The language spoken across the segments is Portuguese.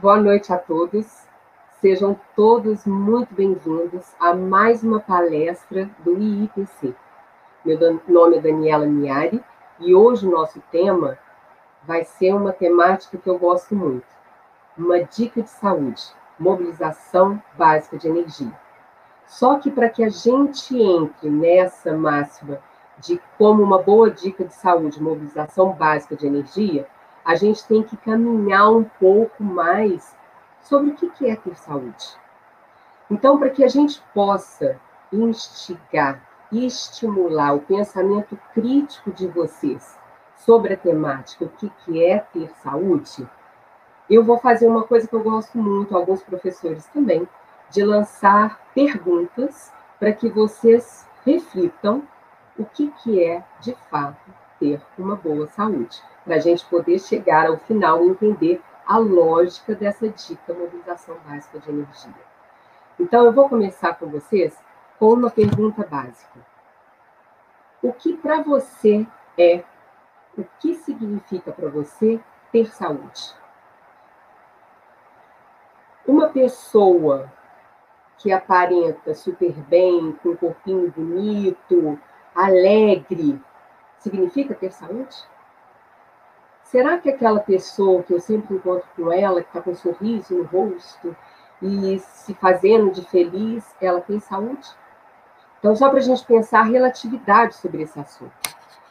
Boa noite a todos. Sejam todos muito bem-vindos a mais uma palestra do IIPC. Meu nome é Daniela Miari e hoje o nosso tema vai ser uma temática que eu gosto muito. Uma dica de saúde, mobilização básica de energia. Só que para que a gente entre nessa máxima de como uma boa dica de saúde, mobilização básica de energia, a gente tem que caminhar um pouco mais sobre o que é ter saúde. Então, para que a gente possa instigar e estimular o pensamento crítico de vocês sobre a temática, o que é ter saúde, eu vou fazer uma coisa que eu gosto muito, alguns professores também, de lançar perguntas para que vocês reflitam o que, que é, de fato, ter uma boa saúde, para a gente poder chegar ao final e entender a lógica dessa dica mobilização básica de energia. Então, eu vou começar com vocês com uma pergunta básica. O que para você é, o que significa para você ter saúde? Uma pessoa que aparenta super bem, com um corpinho bonito, alegre, significa ter saúde? Será que aquela pessoa que eu sempre encontro com ela, que está com um sorriso no rosto e se fazendo de feliz, ela tem saúde? Então, só para a gente pensar a relatividade sobre esse assunto.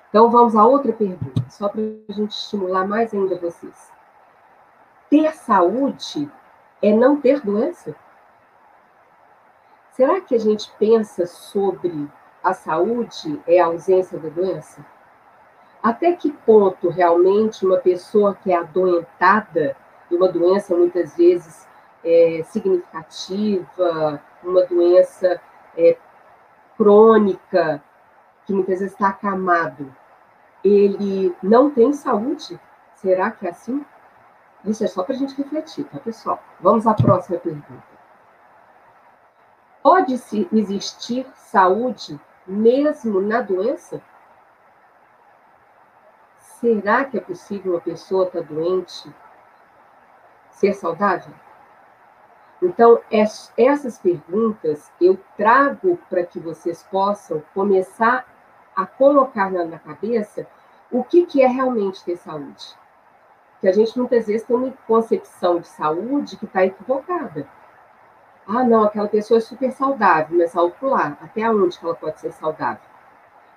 Então, vamos a outra pergunta, só para a gente estimular mais ainda vocês. Ter saúde é não ter doença? Será que a gente pensa sobre a saúde é a ausência da doença? Até que ponto realmente uma pessoa que é adoentada de uma doença muitas vezes é, significativa, uma doença é, crônica, que muitas vezes está acamado, ele não tem saúde? Será que é assim? Isso é só para a gente refletir, tá, pessoal? Vamos à próxima pergunta. Pode-se existir saúde mesmo na doença? Será que é possível uma pessoa estar tá doente ser saudável? Então, essas perguntas eu trago para que vocês possam começar a colocar na cabeça o que, que é realmente ter saúde. Que a gente muitas vezes tem uma concepção de saúde que está equivocada. Ah, não, aquela pessoa é super saudável, mas alto lá, até onde ela pode ser saudável?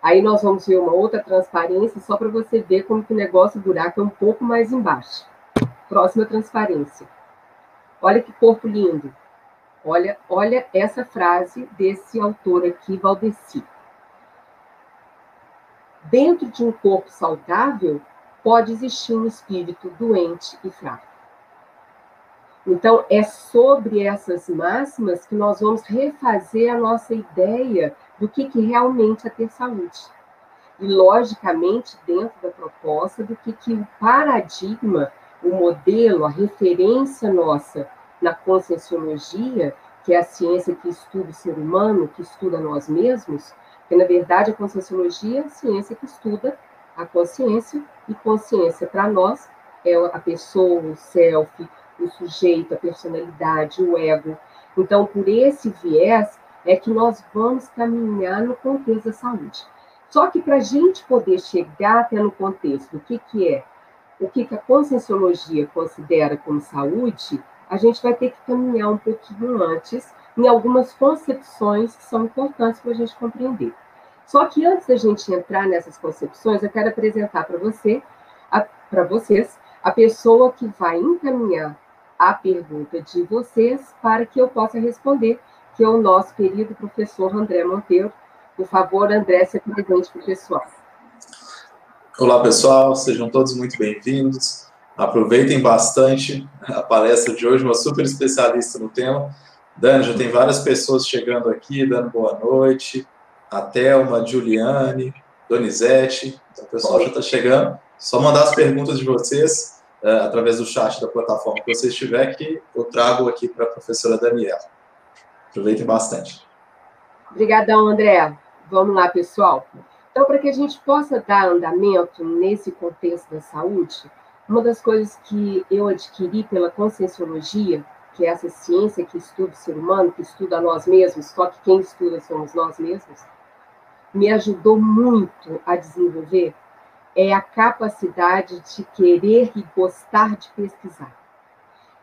Aí nós vamos ver uma outra transparência só para você ver como que o negócio, buraco é um pouco mais embaixo. Próxima transparência. Olha que corpo lindo. Olha, olha essa frase desse autor aqui, Valdeci. Dentro de um corpo saudável, pode existir um espírito doente e fraco. Então, é sobre essas máximas que nós vamos refazer a nossa ideia do que, que realmente é ter saúde. E, logicamente, dentro da proposta do que, que o paradigma, o modelo, a referência nossa na conscienciologia, que é a ciência que estuda o ser humano, que estuda nós mesmos, que na verdade a conscienciologia é a ciência que estuda a consciência, e consciência para nós é a pessoa, o self, o sujeito, a personalidade, o ego. Então, por esse viés, é que nós vamos caminhar no contexto da saúde. Só que para a gente poder chegar até no contexto do que, que é, o que, que a conscienciologia considera como saúde, a gente vai ter que caminhar um pouquinho antes em algumas concepções que são importantes para a gente compreender. Só que antes da gente entrar nessas concepções, eu quero apresentar para você, para vocês, a pessoa que vai encaminhar a pergunta de vocês para que eu possa responder, que é o nosso querido professor André Monteiro. Por favor, André, se apresente para o pessoal. Olá, pessoal, sejam todos muito bem-vindos. Aproveitem bastante a palestra de hoje, uma super especialista no tema. Dani, já tem várias pessoas chegando aqui, dando boa noite. A Thelma, Juliane, Donizete. Então, o pessoal já está chegando. Só mandar as perguntas de vocês uh, através do chat da plataforma que você estiver, que eu trago aqui para a professora Daniela. Aproveitem bastante. Obrigadão, André. Vamos lá, pessoal. Então, para que a gente possa dar andamento nesse contexto da saúde, Uma das coisas que eu adquiri pela conscienciologia, que é essa ciência que estuda o ser humano, que estuda nós mesmos, só que quem estuda somos nós mesmos, me ajudou muito a desenvolver é a capacidade de querer e gostar de pesquisar.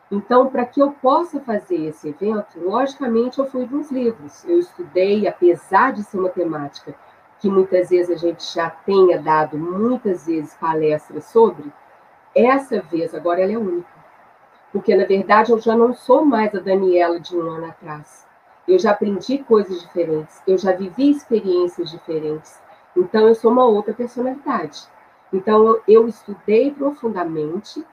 Então, para que eu possa fazer esse evento, logicamente eu fui nos livros. Eu estudei, apesar de ser uma temática que muitas vezes a gente já tenha dado muitas vezes palestras sobre, essa vez agora ela é única. Porque, na verdade, eu já não sou mais a Daniela de um ano atrás. Eu já aprendi coisas diferentes, eu já vivi experiências diferentes. Então, eu sou uma outra personalidade. Então, eu estudei profundamente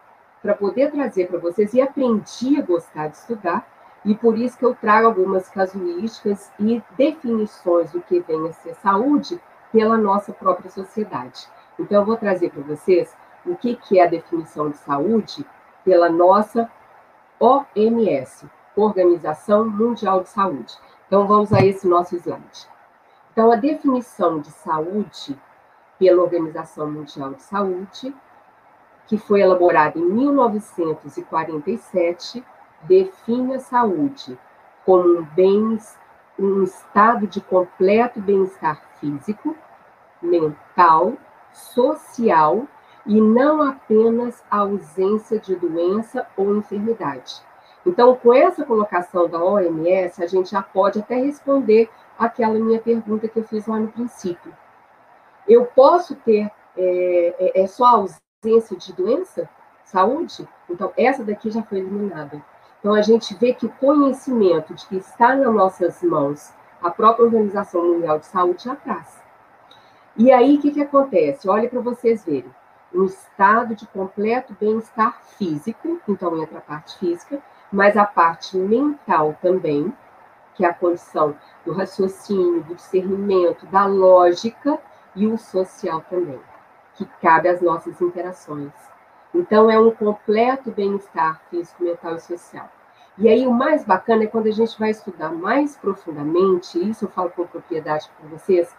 para poder trazer para vocês e aprendi a gostar de estudar, e por isso que eu trago algumas casuísticas e definições do que vem a ser saúde pela nossa própria sociedade. Então, eu vou trazer para vocês o que, que é a definição de saúde pela nossa OMS, Organização Mundial de Saúde. Então, vamos a esse nosso slide. Então, a definição de saúde pela Organização Mundial de Saúde, que foi elaborada em 1947, define a saúde como um, bem, um estado de completo bem-estar físico, mental, social e não apenas a ausência de doença ou enfermidade. Então, com essa colocação da OMS, a gente já pode até responder aquela minha pergunta que eu fiz lá no princípio. Eu posso ter é, é, é só ausência de doença, saúde? Então, essa daqui já foi eliminada. Então, a gente vê que o conhecimento de que está nas nossas mãos a própria Organização Mundial de Saúde já traz. E aí, o que, que acontece? Olha para vocês verem. Um estado de completo bem-estar físico, então entra a parte física, mas a parte mental também, que é a condição do raciocínio, do discernimento, da lógica, e o social também, que cabe às nossas interações. Então, é um completo bem-estar físico, mental e social. E aí, o mais bacana é quando a gente vai estudar mais profundamente, isso eu falo com propriedade para vocês,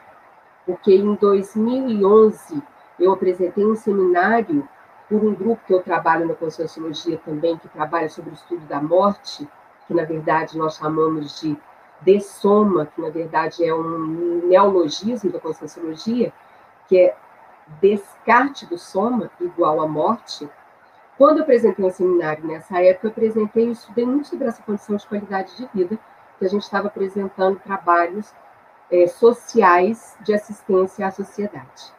porque em 2011 eu apresentei um seminário por um grupo que eu trabalho na Conscienciologia também, que trabalha sobre o estudo da morte, que na verdade nós chamamos de de soma, que na verdade é um neologismo da conscienciologia, que é descarte do soma igual a morte. Quando eu apresentei um seminário nessa época, eu apresentei e estudei muito sobre essa condição de qualidade de vida, que a gente estava apresentando trabalhos é, sociais de assistência à sociedade.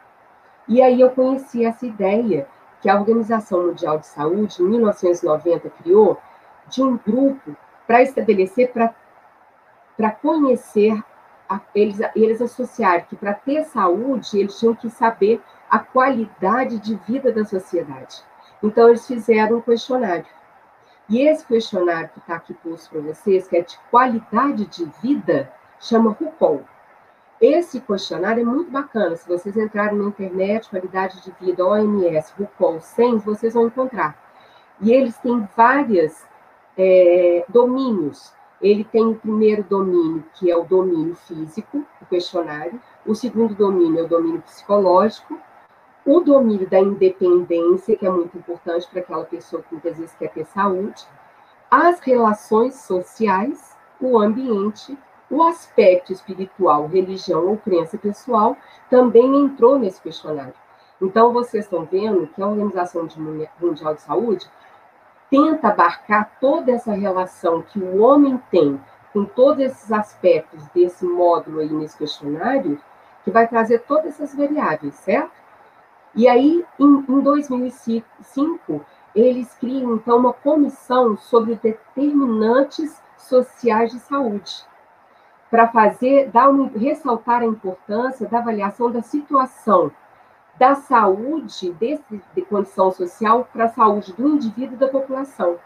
E aí eu conheci essa ideia que a Organização Mundial de Saúde, em 1990, criou, de um grupo para estabelecer, para conhecer, eles, eles associaram que para ter saúde, eles tinham que saber a qualidade de vida da sociedade. Então, eles fizeram um questionário. E esse questionário que está aqui posto para vocês, que é de qualidade de vida, chama RUCOL. Esse questionário é muito bacana. Se vocês entrarem na internet, qualidade de vida, OMS, RUCOL 100, vocês vão encontrar. E eles têm vários é, domínios. Ele tem o primeiro domínio, que é o domínio físico, o questionário. O segundo domínio é o domínio psicológico. O domínio da independência, que é muito importante para aquela pessoa que muitas vezes quer ter saúde. As relações sociais, o ambiente, o aspecto espiritual, religião ou crença pessoal também entrou nesse questionário. Então, vocês estão vendo que a Organização Mundial de Saúde tenta abarcar toda essa relação que o homem tem com todos esses aspectos desse módulo aí nesse questionário, que vai trazer todas essas variáveis, certo? E aí, em, em 2005, eles criam, então, uma comissão sobre determinantes sociais de saúde, para fazer, dar um, ressaltar a importância da avaliação da situação da saúde desse, de condição social para a saúde do indivíduo e da população.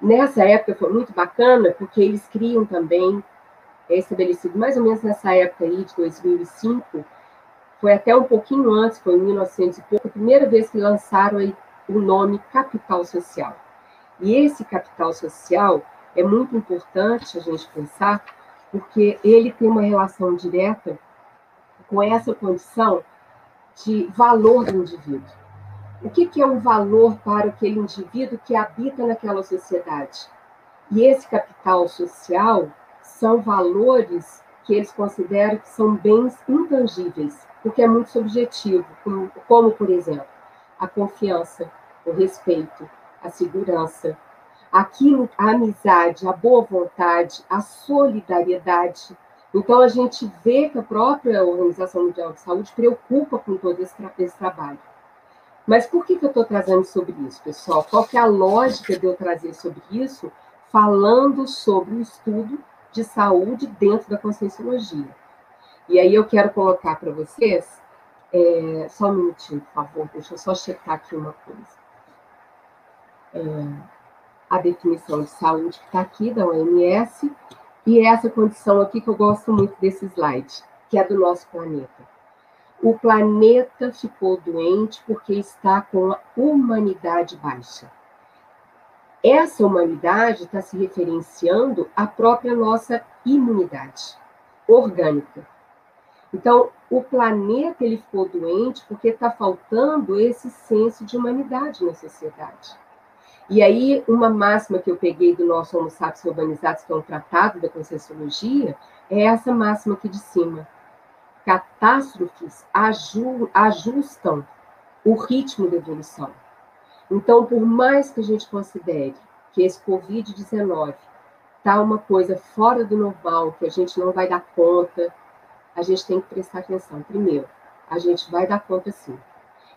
Nessa época foi muito bacana, porque eles criam também, é estabelecido mais ou menos nessa época aí, de 2005, foi até um pouquinho antes, foi em 1900 e pouco, a primeira vez que lançaram o nome capital social. E esse capital social é muito importante a gente pensar, porque ele tem uma relação direta com essa condição de valor do indivíduo. O que, que é um valor para aquele indivíduo que habita naquela sociedade? E esse capital social são valores que eles consideram que são bens intangíveis, porque é muito subjetivo, como, como por exemplo, a confiança, o respeito, a segurança, aquilo, a amizade, a boa vontade, a solidariedade. Então, a gente vê que a própria Organização Mundial de Saúde preocupa com todo esse, tra esse trabalho. Mas por que, que eu estou trazendo sobre isso, pessoal? Qual que é a lógica de eu trazer sobre isso, falando sobre o estudo de saúde dentro da conscienciologia? E aí eu quero colocar para vocês, é, só um minutinho, por favor, deixa eu só checar aqui uma coisa. É, a definição de saúde que está aqui da OMS, e essa condição aqui que eu gosto muito desse slide, que é do nosso planeta. O planeta ficou doente porque está com a humanidade baixa. Essa humanidade está se referenciando à própria nossa imunidade orgânica. Então, o planeta ele ficou doente porque está faltando esse senso de humanidade na sociedade. E aí, uma máxima que eu peguei do nosso Homo sapiens urbanizados, que é um tratado da Conscienciologia, é essa máxima aqui de cima. Catástrofes ajustam o ritmo da evolução. Então, por mais que a gente considere que esse Covid-19 está uma coisa fora do normal, que a gente não vai dar conta, a gente tem que prestar atenção. Primeiro, a gente vai dar conta sim.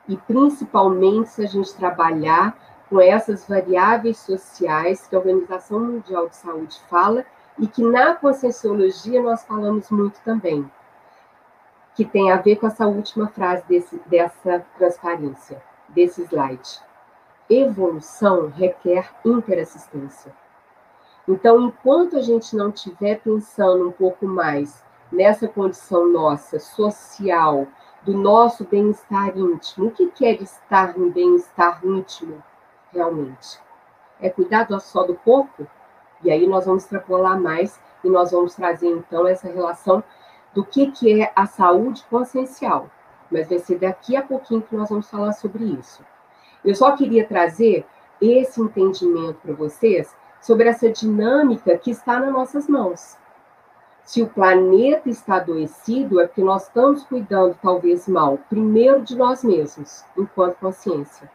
E principalmente se a gente trabalhar com essas variáveis sociais que a Organização Mundial de Saúde fala e que na Conscienciologia nós falamos muito também, que tem a ver com essa última frase desse, dessa transparência, desse slide. Evolução requer interassistência. Então, enquanto a gente não estiver pensando um pouco mais nessa condição nossa, social, do nosso bem-estar íntimo, o que quer estar em bem-estar íntimo? realmente. É cuidar só do corpo? E aí nós vamos extrapolar mais e nós vamos trazer, então, essa relação do que, que é a saúde consciencial. Mas vai ser daqui a pouquinho que nós vamos falar sobre isso. Eu só queria trazer esse entendimento para vocês sobre essa dinâmica que está nas nossas mãos. Se o planeta está adoecido, é porque nós estamos cuidando, talvez mal, primeiro de nós mesmos, enquanto consciência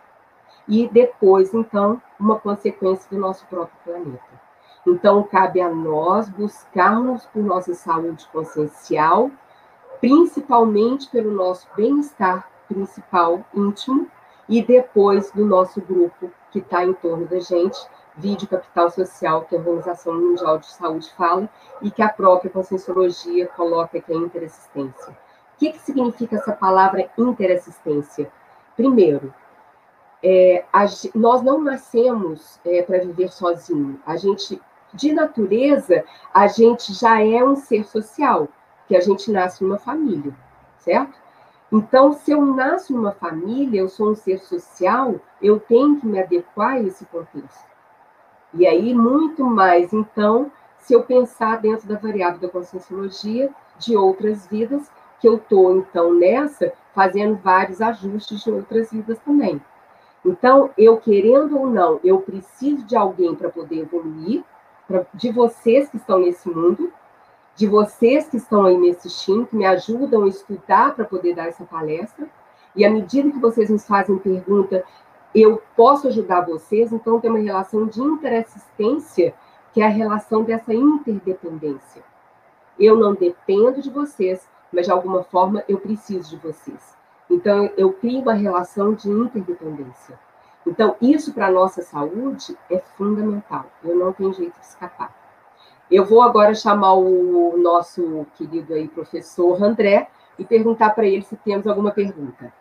e depois, então, uma consequência do nosso próprio planeta. Então, cabe a nós buscarmos por nossa saúde consciencial, principalmente pelo nosso bem-estar principal, íntimo, e depois do nosso grupo que está em torno da gente, vídeo capital social, que a Organização Mundial de Saúde fala, e que a própria Conscienciologia coloca que é interassistência. O que, que significa essa palavra interassistência? Primeiro, é, a, nós não nascemos é, para viver sozinho. A gente, de natureza, a gente já é um ser social, que a gente nasce numa família, certo? Então, se eu nasço numa família, eu sou um ser social, eu tenho que me adequar a esse contexto. E aí, muito mais, então, se eu pensar dentro da variável da conscienciologia de outras vidas, que eu estou, então, nessa, fazendo vários ajustes de outras vidas também. Então, eu querendo ou não, eu preciso de alguém para poder evoluir, pra, de vocês que estão nesse mundo, de vocês que estão aí me assistindo, que me ajudam a estudar para poder dar essa palestra. E à medida que vocês nos fazem pergunta, eu posso ajudar vocês, então tem uma relação de interassistência, que é a relação dessa interdependência. Eu não dependo de vocês, mas de alguma forma eu preciso de vocês. Então, eu crio uma relação de interdependência. Então, isso para a nossa saúde é fundamental. Eu não tenho jeito de escapar. Eu vou agora chamar o nosso querido aí professor André e perguntar para ele se temos alguma pergunta.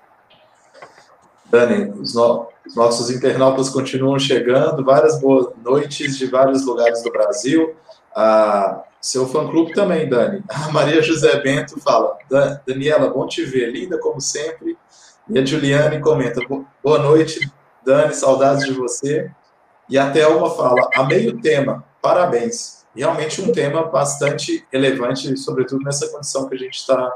Dani, os, no os nossos internautas continuam chegando, várias boas noites de vários lugares do Brasil. Ah, seu fã-clube também, Dani. A Maria José Bento fala, Daniela, bom te ver, linda como sempre. E a Juliane comenta, boa noite, Dani, saudades de você. E a Thelma fala, amei o tema, parabéns. Realmente um tema bastante relevante, sobretudo nessa condição que a gente está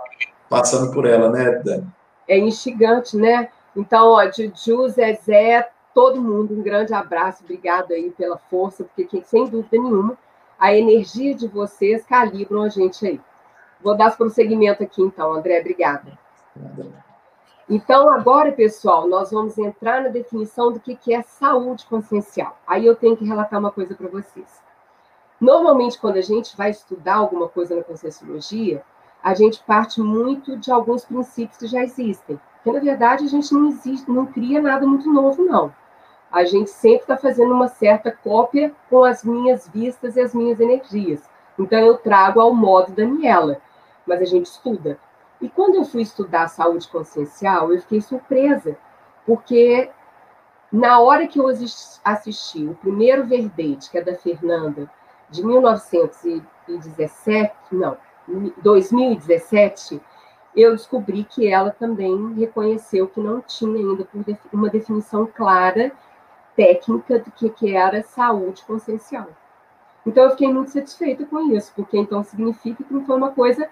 passando por ela, né, Dani? É instigante, né? Então, ó, Juju, Zezé, todo mundo, um grande abraço, obrigado aí pela força, porque sem dúvida nenhuma, a energia de vocês calibram a gente aí. Vou dar prosseguimento aqui, então, André, obrigada. Então, agora, pessoal, nós vamos entrar na definição do que é saúde consciencial. Aí eu tenho que relatar uma coisa para vocês. Normalmente, quando a gente vai estudar alguma coisa na Conscienciologia, a gente parte muito de alguns princípios que já existem. Porque, na verdade, a gente não, existe, não cria nada muito novo, não. A gente sempre está fazendo uma certa cópia com as minhas vistas e as minhas energias. Então, eu trago ao modo Daniela, mas a gente estuda. E quando eu fui estudar saúde consciencial, eu fiquei surpresa, porque na hora que eu assisti o primeiro verbete, que é da Fernanda, de 1917, não, 2017, eu descobri que ela também reconheceu que não tinha ainda uma definição clara, técnica, do que era saúde consciencial. Então, eu fiquei muito satisfeita com isso, porque então significa que não foi uma coisa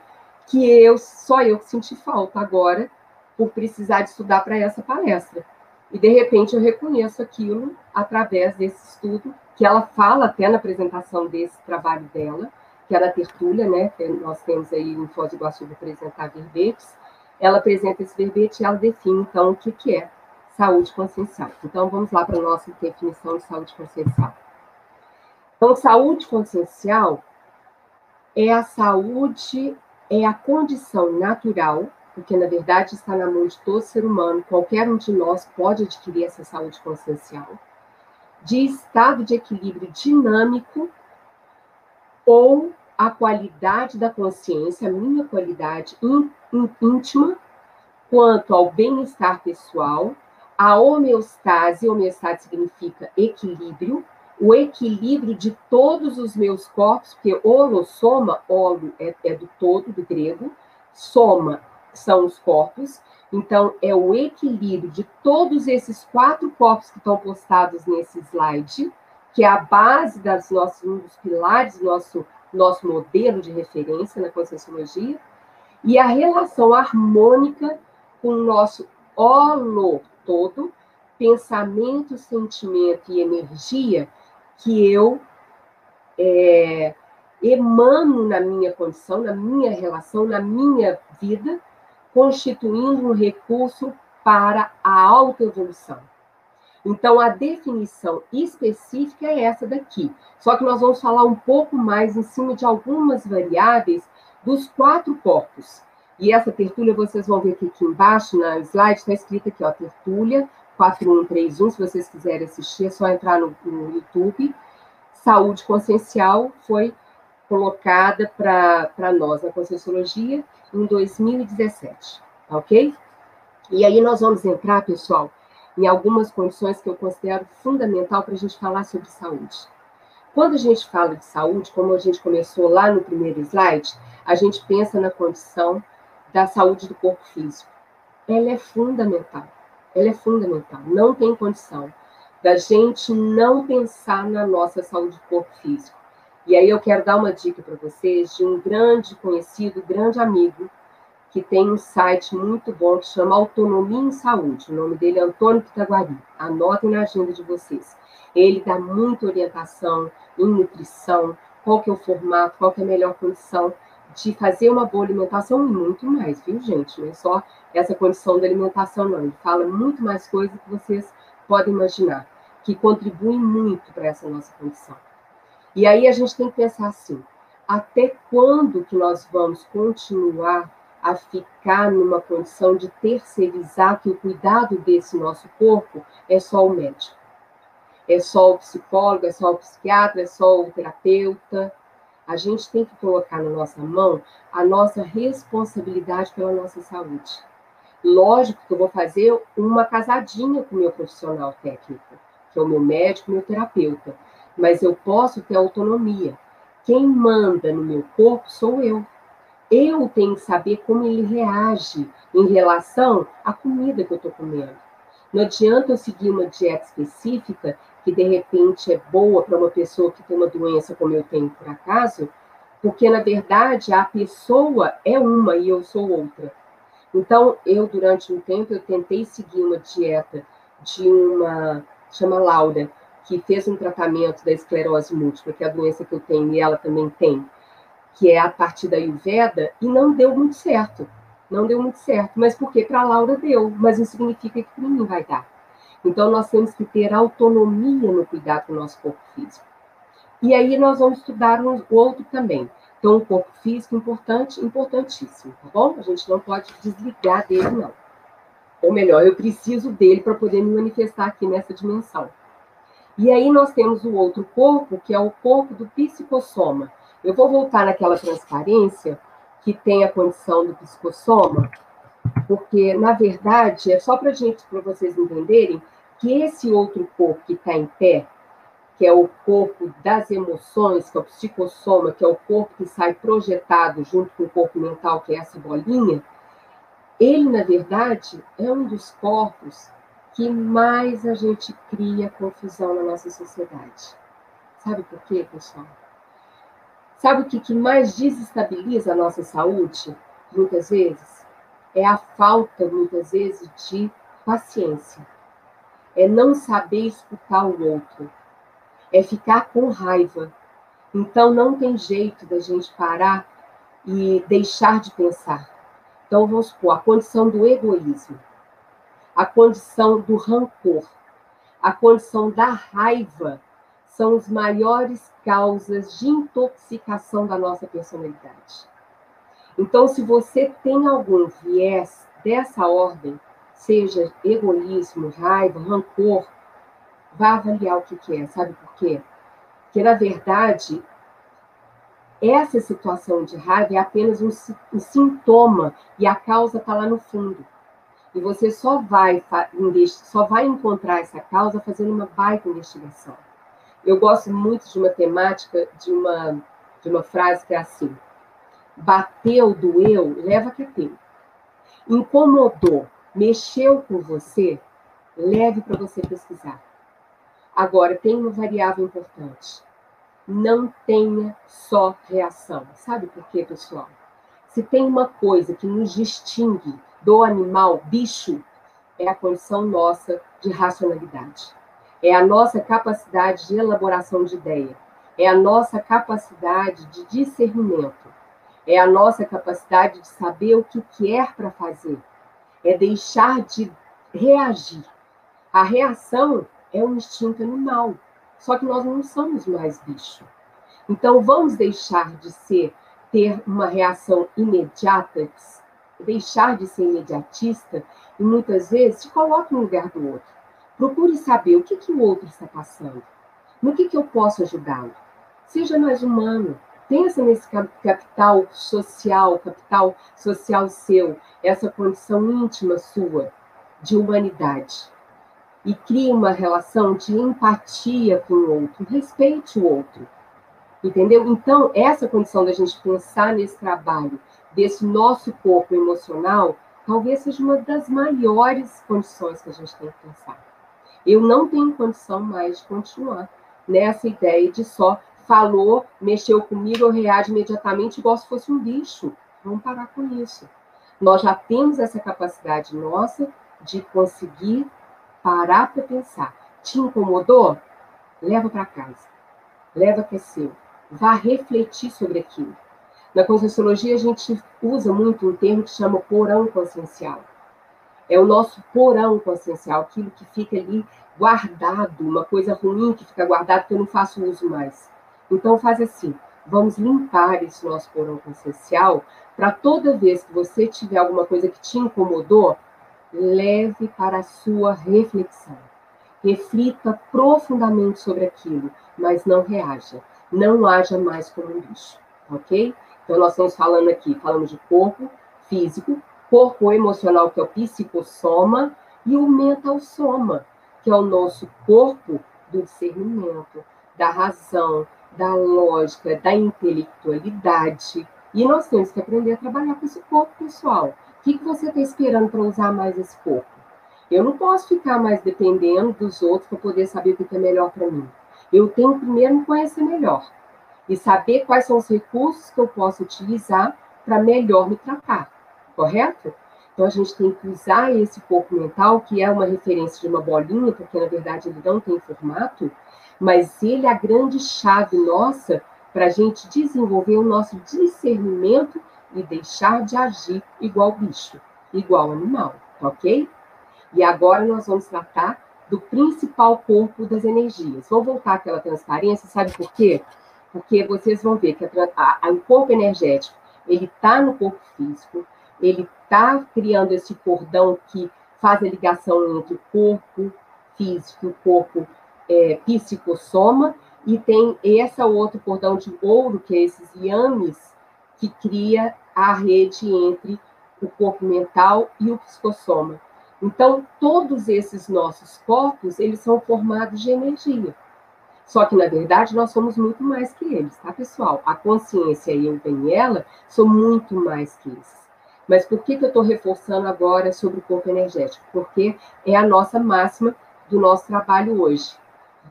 que eu só eu que senti falta agora por precisar de estudar para essa palestra. E de repente eu reconheço aquilo através desse estudo que ela fala até na apresentação desse trabalho dela, que é da tertúlia, né? Nós temos aí em Foz do Iguaçu apresentar verbetes. Ela apresenta esse verbete e ela define, então, o que, que é saúde consciencial. Então, vamos lá para a nossa definição de saúde consciencial. Então, saúde consciencial é a saúde é a condição natural, porque na verdade está na mão de todo ser humano, qualquer um de nós pode adquirir essa saúde consciencial, de estado de equilíbrio dinâmico ou a qualidade da consciência, a minha qualidade íntima, quanto ao bem-estar pessoal, a homeostase, homeostase significa equilíbrio, o equilíbrio de todos os meus corpos, porque soma olo é, é do todo, do grego, soma são os corpos, então é o equilíbrio de todos esses quatro corpos que estão postados nesse slide, que é a base das nossas, um dos pilares do nosso, nosso modelo de referência na Conscienciologia, e a relação harmônica com o nosso holo todo, pensamento, sentimento e energia, que eu é, emano na minha condição, na minha relação, na minha vida, constituindo um recurso para a autoevolução. Então, a definição específica é essa daqui. Só que nós vamos falar um pouco mais em cima de algumas variáveis dos quatro corpos. E essa tertúlia, vocês vão ver aqui, embaixo, na slide, está escrito aqui, ó, tertúlia 4131, se vocês quiserem assistir, é só entrar no, no YouTube. Saúde consciencial foi colocada para nós na Conscienciologia em 2017, tá ok? E aí nós vamos entrar, pessoal, em algumas condições que eu considero fundamental para a gente falar sobre saúde. Quando a gente fala de saúde, como a gente começou lá no primeiro slide, a gente pensa na condição da saúde do corpo físico. Ela é fundamental ela é fundamental. Não tem condição da gente não pensar na nossa saúde do corpo físico. E aí eu quero dar uma dica para vocês de um grande conhecido, grande amigo, que tem um site muito bom que chama Autonomia em Saúde. O nome dele é Antônio Pitaguari. Anotem na agenda de vocês. Ele dá muita orientação em nutrição, qual que é o formato, qual que é a melhor condição de fazer uma boa alimentação e muito mais, viu, gente? Não é só essa condição da alimentação, não. Ele fala muito mais coisas que vocês podem imaginar, que contribuem muito para essa nossa condição. E aí a gente tem que pensar assim, até quando que nós vamos continuar a ficar numa condição de terceirizar que o cuidado desse nosso corpo é só o médico? É só o psicólogo, é só o psiquiatra, é só o terapeuta, a gente tem que colocar na nossa mão a nossa responsabilidade pela nossa saúde. Lógico que eu vou fazer uma casadinha com o meu profissional técnico, que é o meu médico, meu terapeuta, mas eu posso ter autonomia. Quem manda no meu corpo sou eu. Eu tenho que saber como ele reage em relação à comida que eu estou comendo. Não adianta eu seguir uma dieta específica que de repente é boa para uma pessoa que tem uma doença como eu tenho por acaso, porque na verdade a pessoa é uma e eu sou outra. Então, eu, durante um tempo, eu tentei seguir uma dieta de uma, chama Laura, que fez um tratamento da esclerose múltipla, que é a doença que eu tenho e ela também tem, que é a partir da Ayurveda, e não deu muito certo. Não deu muito certo. Mas por quê? Para a Laura deu, mas não significa que para mim vai dar. Então, nós temos que ter autonomia no cuidado do nosso corpo físico. E aí, nós vamos estudar um outro também. Então, o corpo físico importante, importantíssimo, tá bom? A gente não pode desligar dele, não. Ou melhor, eu preciso dele para poder me manifestar aqui nessa dimensão. E aí nós temos o outro corpo, que é o corpo do psicossoma. Eu vou voltar naquela transparência que tem a condição do psicossoma, porque, na verdade, é só para gente, para vocês entenderem, que esse outro corpo que está em pé, que é o corpo das emoções, que é o psicossoma, que é o corpo que sai projetado junto com o corpo mental, que é essa bolinha, ele, na verdade, é um dos corpos que mais a gente cria confusão na nossa sociedade. Sabe por quê, pessoal? Sabe o que, mais desestabiliza a nossa saúde, muitas vezes? É a falta, muitas vezes, de paciência. É não saber escutar o outro é ficar com raiva. Então não tem jeito da gente parar e deixar de pensar. Então vamos supor, a condição do egoísmo, a condição do rancor, a condição da raiva são as maiores causas de intoxicação da nossa personalidade. Então, se você tem algum viés dessa ordem, seja egoísmo, raiva, rancor, vá avaliar o que, é, sabe por quê? Porque, na verdade, essa situação de raiva é apenas um, um sintoma e a causa está lá no fundo. E você só vai, só vai encontrar essa causa fazendo uma baita investigação. Eu gosto muito de uma temática, de uma, de uma frase que é assim: bateu, doeu, leva que é. Incomodou, mexeu com você, leve para você pesquisar. Agora, tem uma variável importante. Não tenha só reação. Sabe por quê, pessoal? Se tem uma coisa que nos distingue do animal bicho, é a condição nossa de racionalidade. É a nossa capacidade de elaboração de ideia. É a nossa capacidade de discernimento. É a nossa capacidade de saber o que quer para fazer. É deixar de reagir. A reação é um instinto animal. Só que nós não somos mais bicho. Então vamos deixar de ser ter uma reação imediata, deixar de ser imediatista e muitas vezes se coloque no lugar do outro. Procure saber o que, que o outro está passando. No que, que eu posso ajudá-lo? Seja mais humano. Pensa nesse capital social, capital social seu, essa condição íntima sua de humanidade e crie uma relação de empatia com o outro, respeite o outro. Entendeu? Então, essa condição da gente pensar nesse trabalho, desse nosso corpo emocional, talvez seja uma das maiores condições que a gente tem que pensar. Eu não tenho condição mais de continuar nessa ideia de só falou, mexeu comigo, eu reajo imediatamente igual se fosse um bicho. Vamos parar com isso. Nós já temos essa capacidade nossa de conseguir parar para pensar. Te incomodou? Leva para casa. Leva que é seu. Vá refletir sobre aquilo. Na Conscienciologia, a gente usa muito um termo que chama porão consciencial. É o nosso porão consciencial, aquilo que fica ali guardado, uma coisa ruim que fica guardado que eu não faço uso mais. Então, faz assim: vamos limpar esse nosso porão consciencial para toda vez que você tiver alguma coisa que te incomodou, leve para a sua reflexão. Reflita profundamente sobre aquilo, mas não reaja. Não haja mais como um bicho, ok? Então, nós estamos falando aqui, falamos de corpo físico, corpo emocional, que é o psicossoma, e o mental soma, que é o nosso corpo do discernimento, da razão, da lógica, da intelectualidade. E nós temos que aprender a trabalhar com esse corpo, pessoal que, que você está esperando para usar mais esse corpo? Eu não posso ficar mais dependendo dos outros para poder saber o que é melhor para mim. Eu tenho primeiro me conhecer melhor e saber quais são os recursos que eu posso utilizar para melhor me tratar, correto? Então a gente tem que usar esse corpo mental, que é uma referência de uma bolinha, porque na verdade ele não tem formato, mas ele é a grande chave nossa para a gente desenvolver o nosso discernimento e deixar de agir igual bicho, igual animal, tá ok? E agora nós vamos tratar do principal corpo das energias. Vou voltar àquela transparência, sabe por quê? Porque vocês vão ver que a, a, o corpo energético, ele está no corpo físico, ele está criando esse cordão que faz a ligação entre o corpo físico e o corpo é, psicossoma, e tem esse outro cordão de ouro, que é esses yames, que cria a rede entre o corpo mental e o psicossoma. Então, todos esses nossos corpos, eles são formados de energia. Só que, na verdade, nós somos muito mais que eles, tá, pessoal? A consciência e eu bem ela são muito mais que esses. Mas por que, que eu estou reforçando agora sobre o corpo energético? Porque é a nossa máxima do nosso trabalho hoje.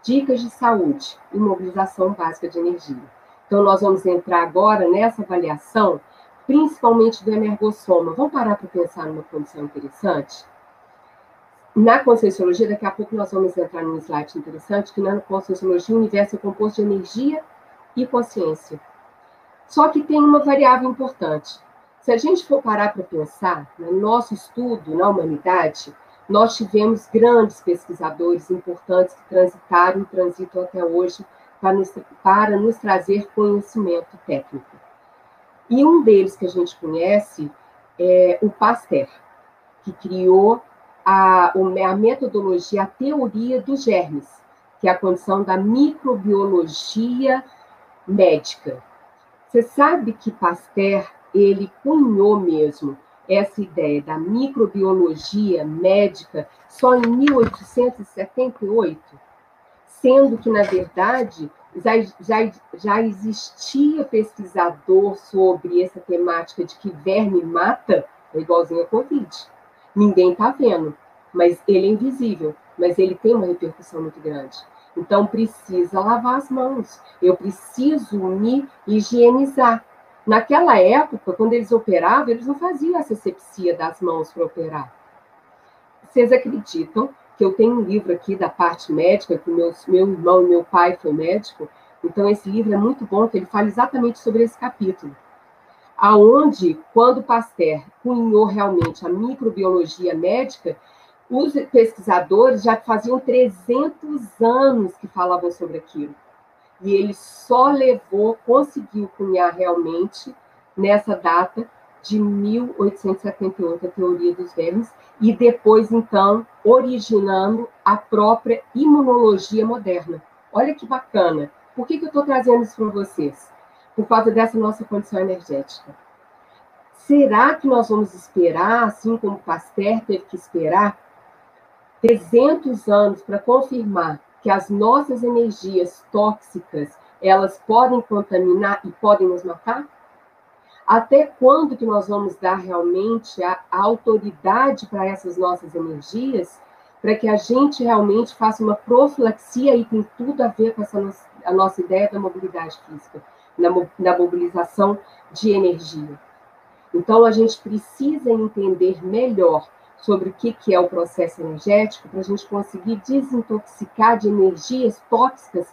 Dicas de saúde e mobilização básica de energia. Então, nós vamos entrar agora nessa avaliação, principalmente do energossoma. Vamos parar para pensar numa condição interessante? Na Conscienciologia, daqui a pouco nós vamos entrar num slide interessante, que na Conscienciologia o universo é composto de energia e consciência. Só que tem uma variável importante. Se a gente for parar para pensar, no nosso estudo na humanidade, nós tivemos grandes pesquisadores importantes que transitaram e transitam até hoje para nos, para nos trazer conhecimento técnico. E um deles que a gente conhece é o Pasteur, que criou a, a metodologia, a teoria dos germes, que é a condição da microbiologia médica. Você sabe que Pasteur, ele cunhou mesmo essa ideia da microbiologia médica só em 1878, sendo que, na verdade, já, já, já existia pesquisador sobre essa temática de que verme mata, é igualzinho a Covid ninguém está vendo, mas ele é invisível, mas ele tem uma repercussão muito grande. Então precisa lavar as mãos, eu preciso me higienizar. Naquela época, quando eles operavam, eles não faziam essa asepsia das mãos para operar. Vocês acreditam que eu tenho um livro aqui da parte médica, que meus, meu irmão e meu pai foi médico, então esse livro é muito bom, que ele fala exatamente sobre esse capítulo aonde, quando Pasteur cunhou realmente a microbiologia médica, os pesquisadores já faziam 300 anos que falavam sobre aquilo. E ele só levou, conseguiu cunhar realmente nessa data de 1878 a teoria dos vermes e depois então originando a própria imunologia moderna. Olha que bacana. Por que, que eu estou trazendo isso para vocês? Por causa dessa nossa condição energética. Será que nós vamos esperar, assim como Pasteur teve que esperar, 300 anos para confirmar que as nossas energias tóxicas elas podem contaminar e podem nos matar? Até quando que nós vamos dar realmente a, autoridade para essas nossas energias, para que a gente realmente faça uma profilaxia e tem tudo a ver com essa nossa, a nossa ideia da mobilidade física? Na, na mobilização de energia. Então, a gente precisa entender melhor sobre o que, que é o processo energético para a gente conseguir desintoxicar de energias tóxicas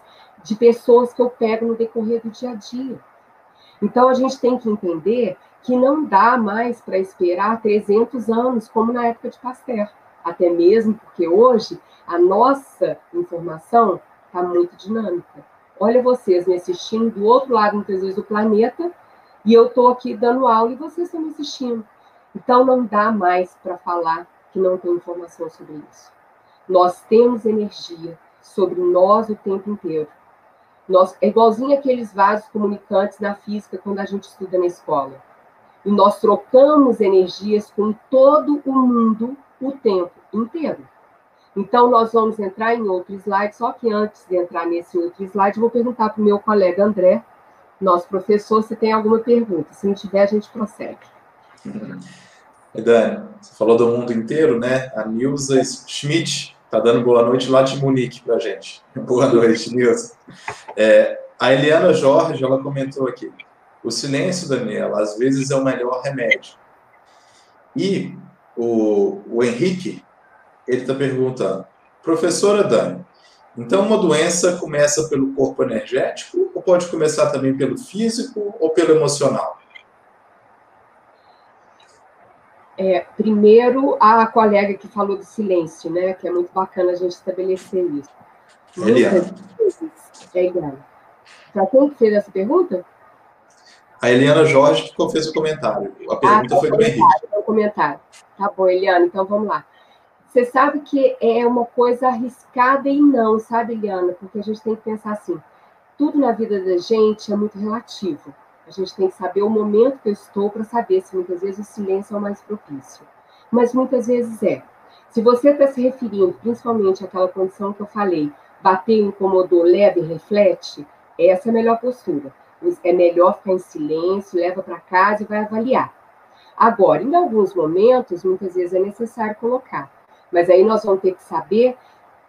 de pessoas que eu pego no decorrer do dia a dia. Então, a gente tem que entender que não dá mais para esperar 300 anos, como na época de Pasteur. Até mesmo porque hoje a nossa informação está muito dinâmica. Olha vocês me assistindo do outro lado, muitas vezes, do planeta, e eu estou aqui dando aula e vocês estão me assistindo. Então, não dá mais para falar que não tem informação sobre isso. Nós temos energia sobre nós o tempo inteiro. Nós, é igualzinho aqueles vasos comunicantes na física quando a gente estuda na escola. E nós trocamos energias com todo o mundo o tempo inteiro. Então, nós vamos entrar em outro slide, só que antes de entrar nesse outro slide, vou perguntar para o meu colega André, nosso professor, se tem alguma pergunta. Se não tiver, a gente prossegue. Dani, você falou do mundo inteiro, né? A Nilza Schmidt está dando boa noite lá de Munique para a gente. Boa noite, Nilza. É, a Eliana Jorge, ela comentou aqui. O silêncio, Daniela, às vezes é o melhor remédio. E o, o Henrique, ele está perguntando, professora Dani, então uma doença começa pelo corpo energético ou pode começar também pelo físico ou pelo emocional? É, primeiro, a colega que falou do silêncio, né? Que é muito bacana a gente estabelecer isso. Eliana. É igual. Para quem fez essa pergunta? A Eliana Jorge que fez o comentário. A pergunta ah, foi do Henrique. O comentário. Tá bom, Eliana, então vamos lá. Você sabe que é uma coisa arriscada e não, sabe, Eliana? Porque a gente tem que pensar assim: tudo na vida da gente é muito relativo. A gente tem que saber o momento que eu estou para saber se muitas vezes o silêncio é o mais propício. Mas muitas vezes é. Se você está se referindo principalmente àquela condição que eu falei, bateu, incomodou, leva e reflete, essa é a melhor postura. É melhor ficar em silêncio, leva para casa e vai avaliar. Agora, em alguns momentos, muitas vezes é necessário colocar. Mas aí nós vamos ter que saber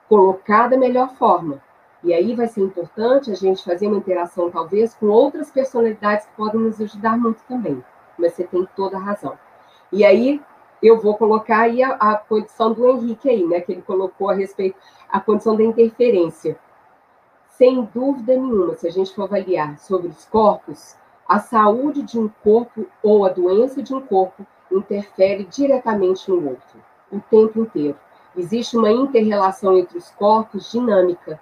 colocar da melhor forma. E aí vai ser importante a gente fazer uma interação, talvez, com outras personalidades que podem nos ajudar muito também. Mas você tem toda a razão. E aí eu vou colocar aí a, a condição do Henrique aí, né? Que ele colocou a respeito a condição da interferência. Sem dúvida nenhuma, se a gente for avaliar sobre os corpos, a saúde de um corpo ou a doença de um corpo interfere diretamente no outro, o tempo inteiro. Existe uma interrelação entre os corpos dinâmica,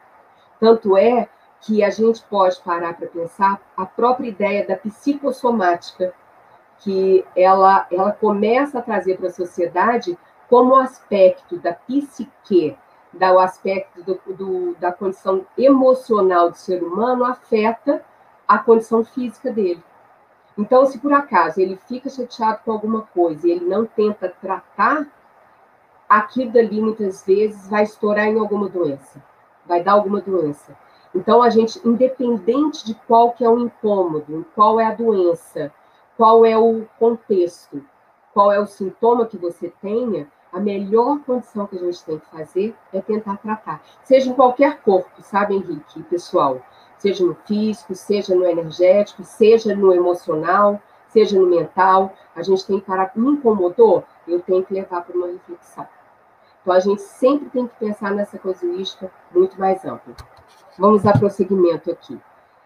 tanto é que a gente pode parar para pensar a própria ideia da psicossomática, que ela, ela começa a trazer para a sociedade como aspecto da psique, da, o aspecto do, do, da condição emocional do ser humano afeta a condição física dele. Então, se por acaso ele fica chateado com alguma coisa e ele não tenta tratar, aquilo dali muitas vezes vai estourar em alguma doença vai dar alguma doença. Então, a gente, independente de qual que é o incômodo, qual é a doença, qual é o contexto, qual é o sintoma que você tenha, a melhor condição que a gente tem que fazer é tentar tratar. Seja em qualquer corpo, sabe, Henrique, pessoal? Seja no físico, seja no energético, seja no emocional, seja no mental. A gente tem que parar. Me incomodou? Eu tenho que levar para uma reflexão. Então, a gente sempre tem que pensar nessa casuística muito mais ampla. Vamos dar prosseguimento aqui.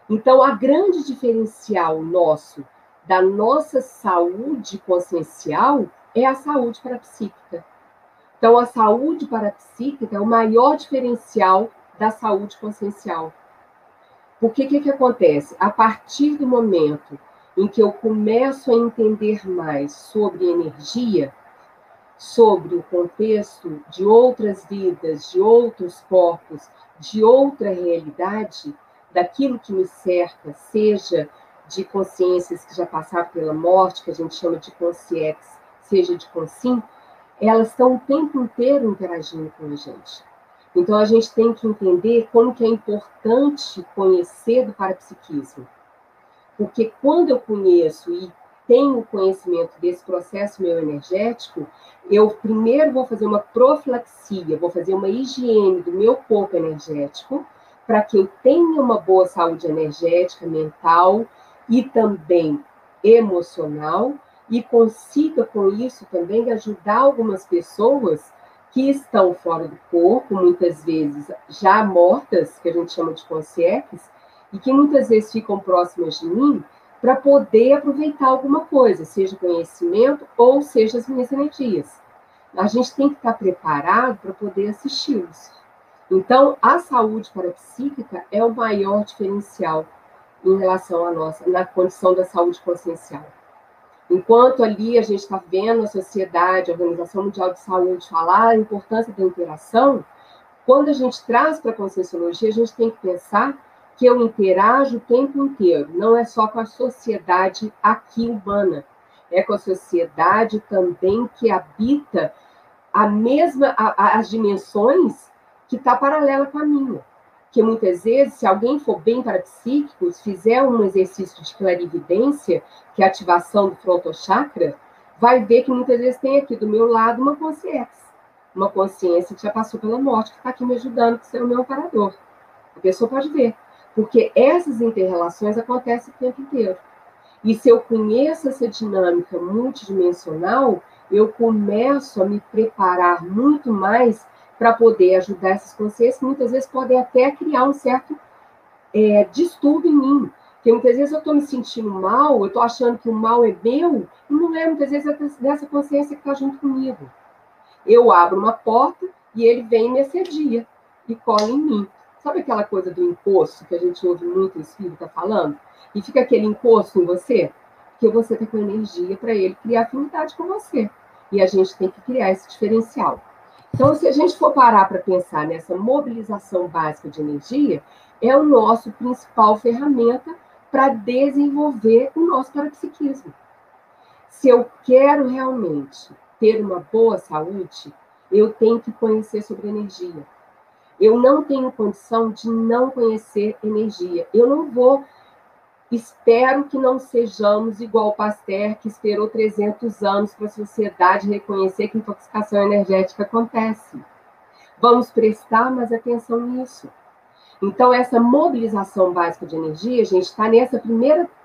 Então, a grande diferencial nosso da nossa saúde consciencial é a saúde parapsíquica. Então, a saúde parapsíquica é o maior diferencial da saúde consciencial. Porque o que, que acontece? A partir do momento em que eu começo a entender mais sobre energia, sobre o contexto de outras vidas, de outros corpos, de outra realidade, daquilo que me cerca, seja de consciências que já passaram pela morte, que a gente chama de consciex, seja de consim, elas estão o tempo inteiro interagindo com a gente. Então a gente tem que entender como que é importante conhecer do parapsiquismo. Porque quando eu conheço e tenho conhecimento desse processo meu energético, eu primeiro vou fazer uma profilaxia, vou fazer uma higiene do meu corpo energético, para que eu tenha uma boa saúde energética, mental e também emocional, e consiga com isso também ajudar algumas pessoas que estão fora do corpo, muitas vezes já mortas, que a gente chama de consciências, e que muitas vezes ficam próximas de mim, para poder aproveitar alguma coisa, seja conhecimento ou seja as minhas energias. A gente tem que estar preparado para poder assisti-los. Então, a saúde parapsíquica é o maior diferencial em relação à nossa, na condição da saúde consciencial. Enquanto ali a gente está vendo a sociedade, a Organização Mundial de Saúde falar a importância da interação, quando a gente traz para a conscienciologia, a gente tem que pensar que eu interajo o tempo inteiro, não é só com a sociedade aqui humana, é com a sociedade também que habita a mesma, a, as dimensões que está paralela com a minha. Que muitas vezes, se alguém for bem para psíquicos, fizer um exercício de clarividência, que é a ativação do frontochakra, vai ver que muitas vezes tem aqui do meu lado uma consciência. Uma consciência que já passou pela morte, que está aqui me ajudando, que é o meu amparador. A pessoa pode ver. Porque essas interrelações acontecem o tempo inteiro. E se eu conheço essa dinâmica multidimensional, eu começo a me preparar muito mais para poder ajudar essas consciências, que muitas vezes podem até criar um certo é, distúrbio em mim. Porque muitas vezes eu estou me sentindo mal, eu estou achando que o mal é meu, e não é, muitas vezes, é dessa consciência que está junto comigo. Eu abro uma porta e ele vem me assedia e cola em mim. Sabe aquela coisa do encosto que a gente ouve muito o espírito falando? E fica aquele encosto em você? Porque você está com energia para ele criar afinidade com você. E a gente tem que criar esse diferencial. Então, se a gente for parar para pensar nessa mobilização básica de energia, é o nosso principal ferramenta para desenvolver o nosso parapsiquismo. Se eu quero realmente ter uma boa saúde, eu tenho que conhecer sobre energia. Eu não tenho condição de não conhecer energia. Eu não vou. Espero que não sejamos igual o Pasteur, que esperou 300 anos para a sociedade reconhecer que intoxicação energética acontece. Vamos prestar mais atenção nisso. Então, essa mobilização básica de energia, gente está nessa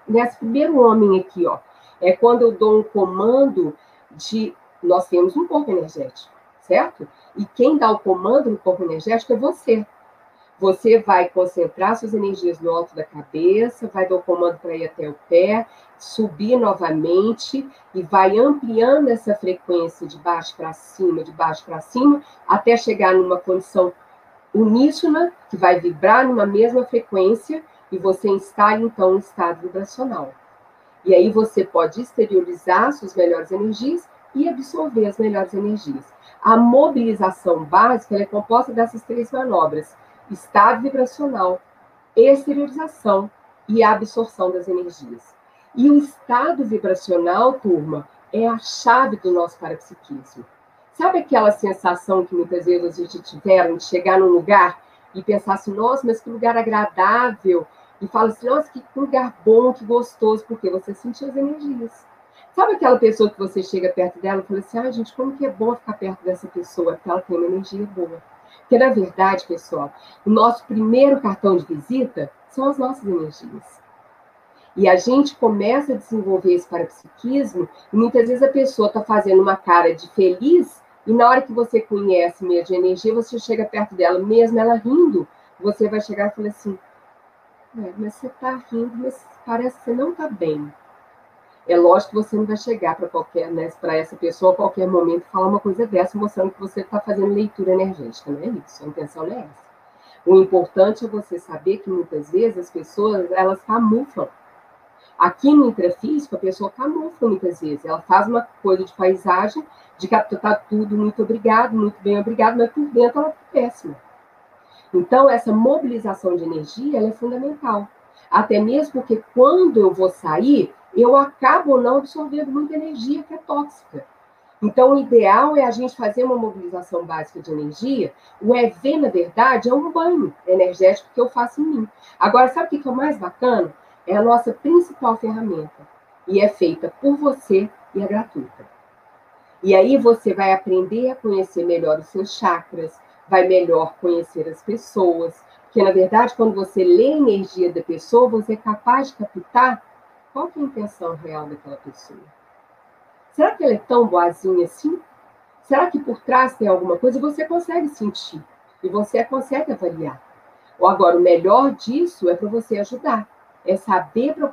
nesse primeiro homem aqui, ó. É quando eu dou um comando de. Nós temos um corpo energético, certo? E quem dá o comando no corpo energético é você. Você vai concentrar suas energias no alto da cabeça, vai dar o comando para ir até o pé, subir novamente e vai ampliando essa frequência de baixo para cima, de baixo para cima, até chegar numa condição uníssona, que vai vibrar numa mesma frequência, e você instala então um estado vibracional. E aí você pode exteriorizar suas melhores energias e absorver as melhores energias. A mobilização básica é composta dessas três manobras: estado vibracional, exteriorização e absorção das energias. E o estado vibracional, turma, é a chave do nosso parapsiquismo. Sabe aquela sensação que muitas vezes a gente tiveram de chegar num lugar e pensar assim, nossa, mas que lugar agradável, e fala assim, nossa, que lugar bom, que gostoso, porque você sentiu as energias. Sabe aquela pessoa que você chega perto dela e fala assim, ah, gente, como que é bom ficar perto dessa pessoa, porque ela tem uma energia boa. Porque, na verdade, pessoal, o nosso primeiro cartão de visita são as nossas energias. E a gente começa a desenvolver esse parapsiquismo, e muitas vezes a pessoa está fazendo uma cara de feliz e na hora que você conhece meio de energia, você chega perto dela, mesmo ela rindo, você vai chegar e falar assim: é, mas você está rindo, mas parece que você não está bem. É lógico que você não vai chegar para qualquer, né, para essa pessoa a qualquer momento falar uma coisa dessa, mostrando que você está fazendo leitura energética, não é isso? A intenção não é essa. O importante é você saber que muitas vezes as pessoas elas camuflam Aqui no intrafísico, a pessoa camufla muitas vezes. Ela faz uma coisa de paisagem, de que está tudo muito obrigado, muito bem obrigado, mas por dentro ela está péssima. Então, essa mobilização de energia é fundamental. Até mesmo porque quando eu vou sair, eu acabo não absorvendo muita energia que é tóxica. Então, o ideal é a gente fazer uma mobilização básica de energia. O EV, na verdade, é um banho energético que eu faço em mim. Agora, sabe o que é o mais bacana? é a nossa principal ferramenta e é feita por você e é gratuita. E aí você vai aprender a conhecer melhor os seus chakras, vai melhor conhecer as pessoas, porque na verdade quando você lê a energia da pessoa, você é capaz de captar qual é a intenção real daquela pessoa. Será que ela é tão boazinha assim? Será que por trás tem alguma coisa? Você consegue sentir e você consegue avaliar. Ou agora, o melhor disso é para você ajudar é saber para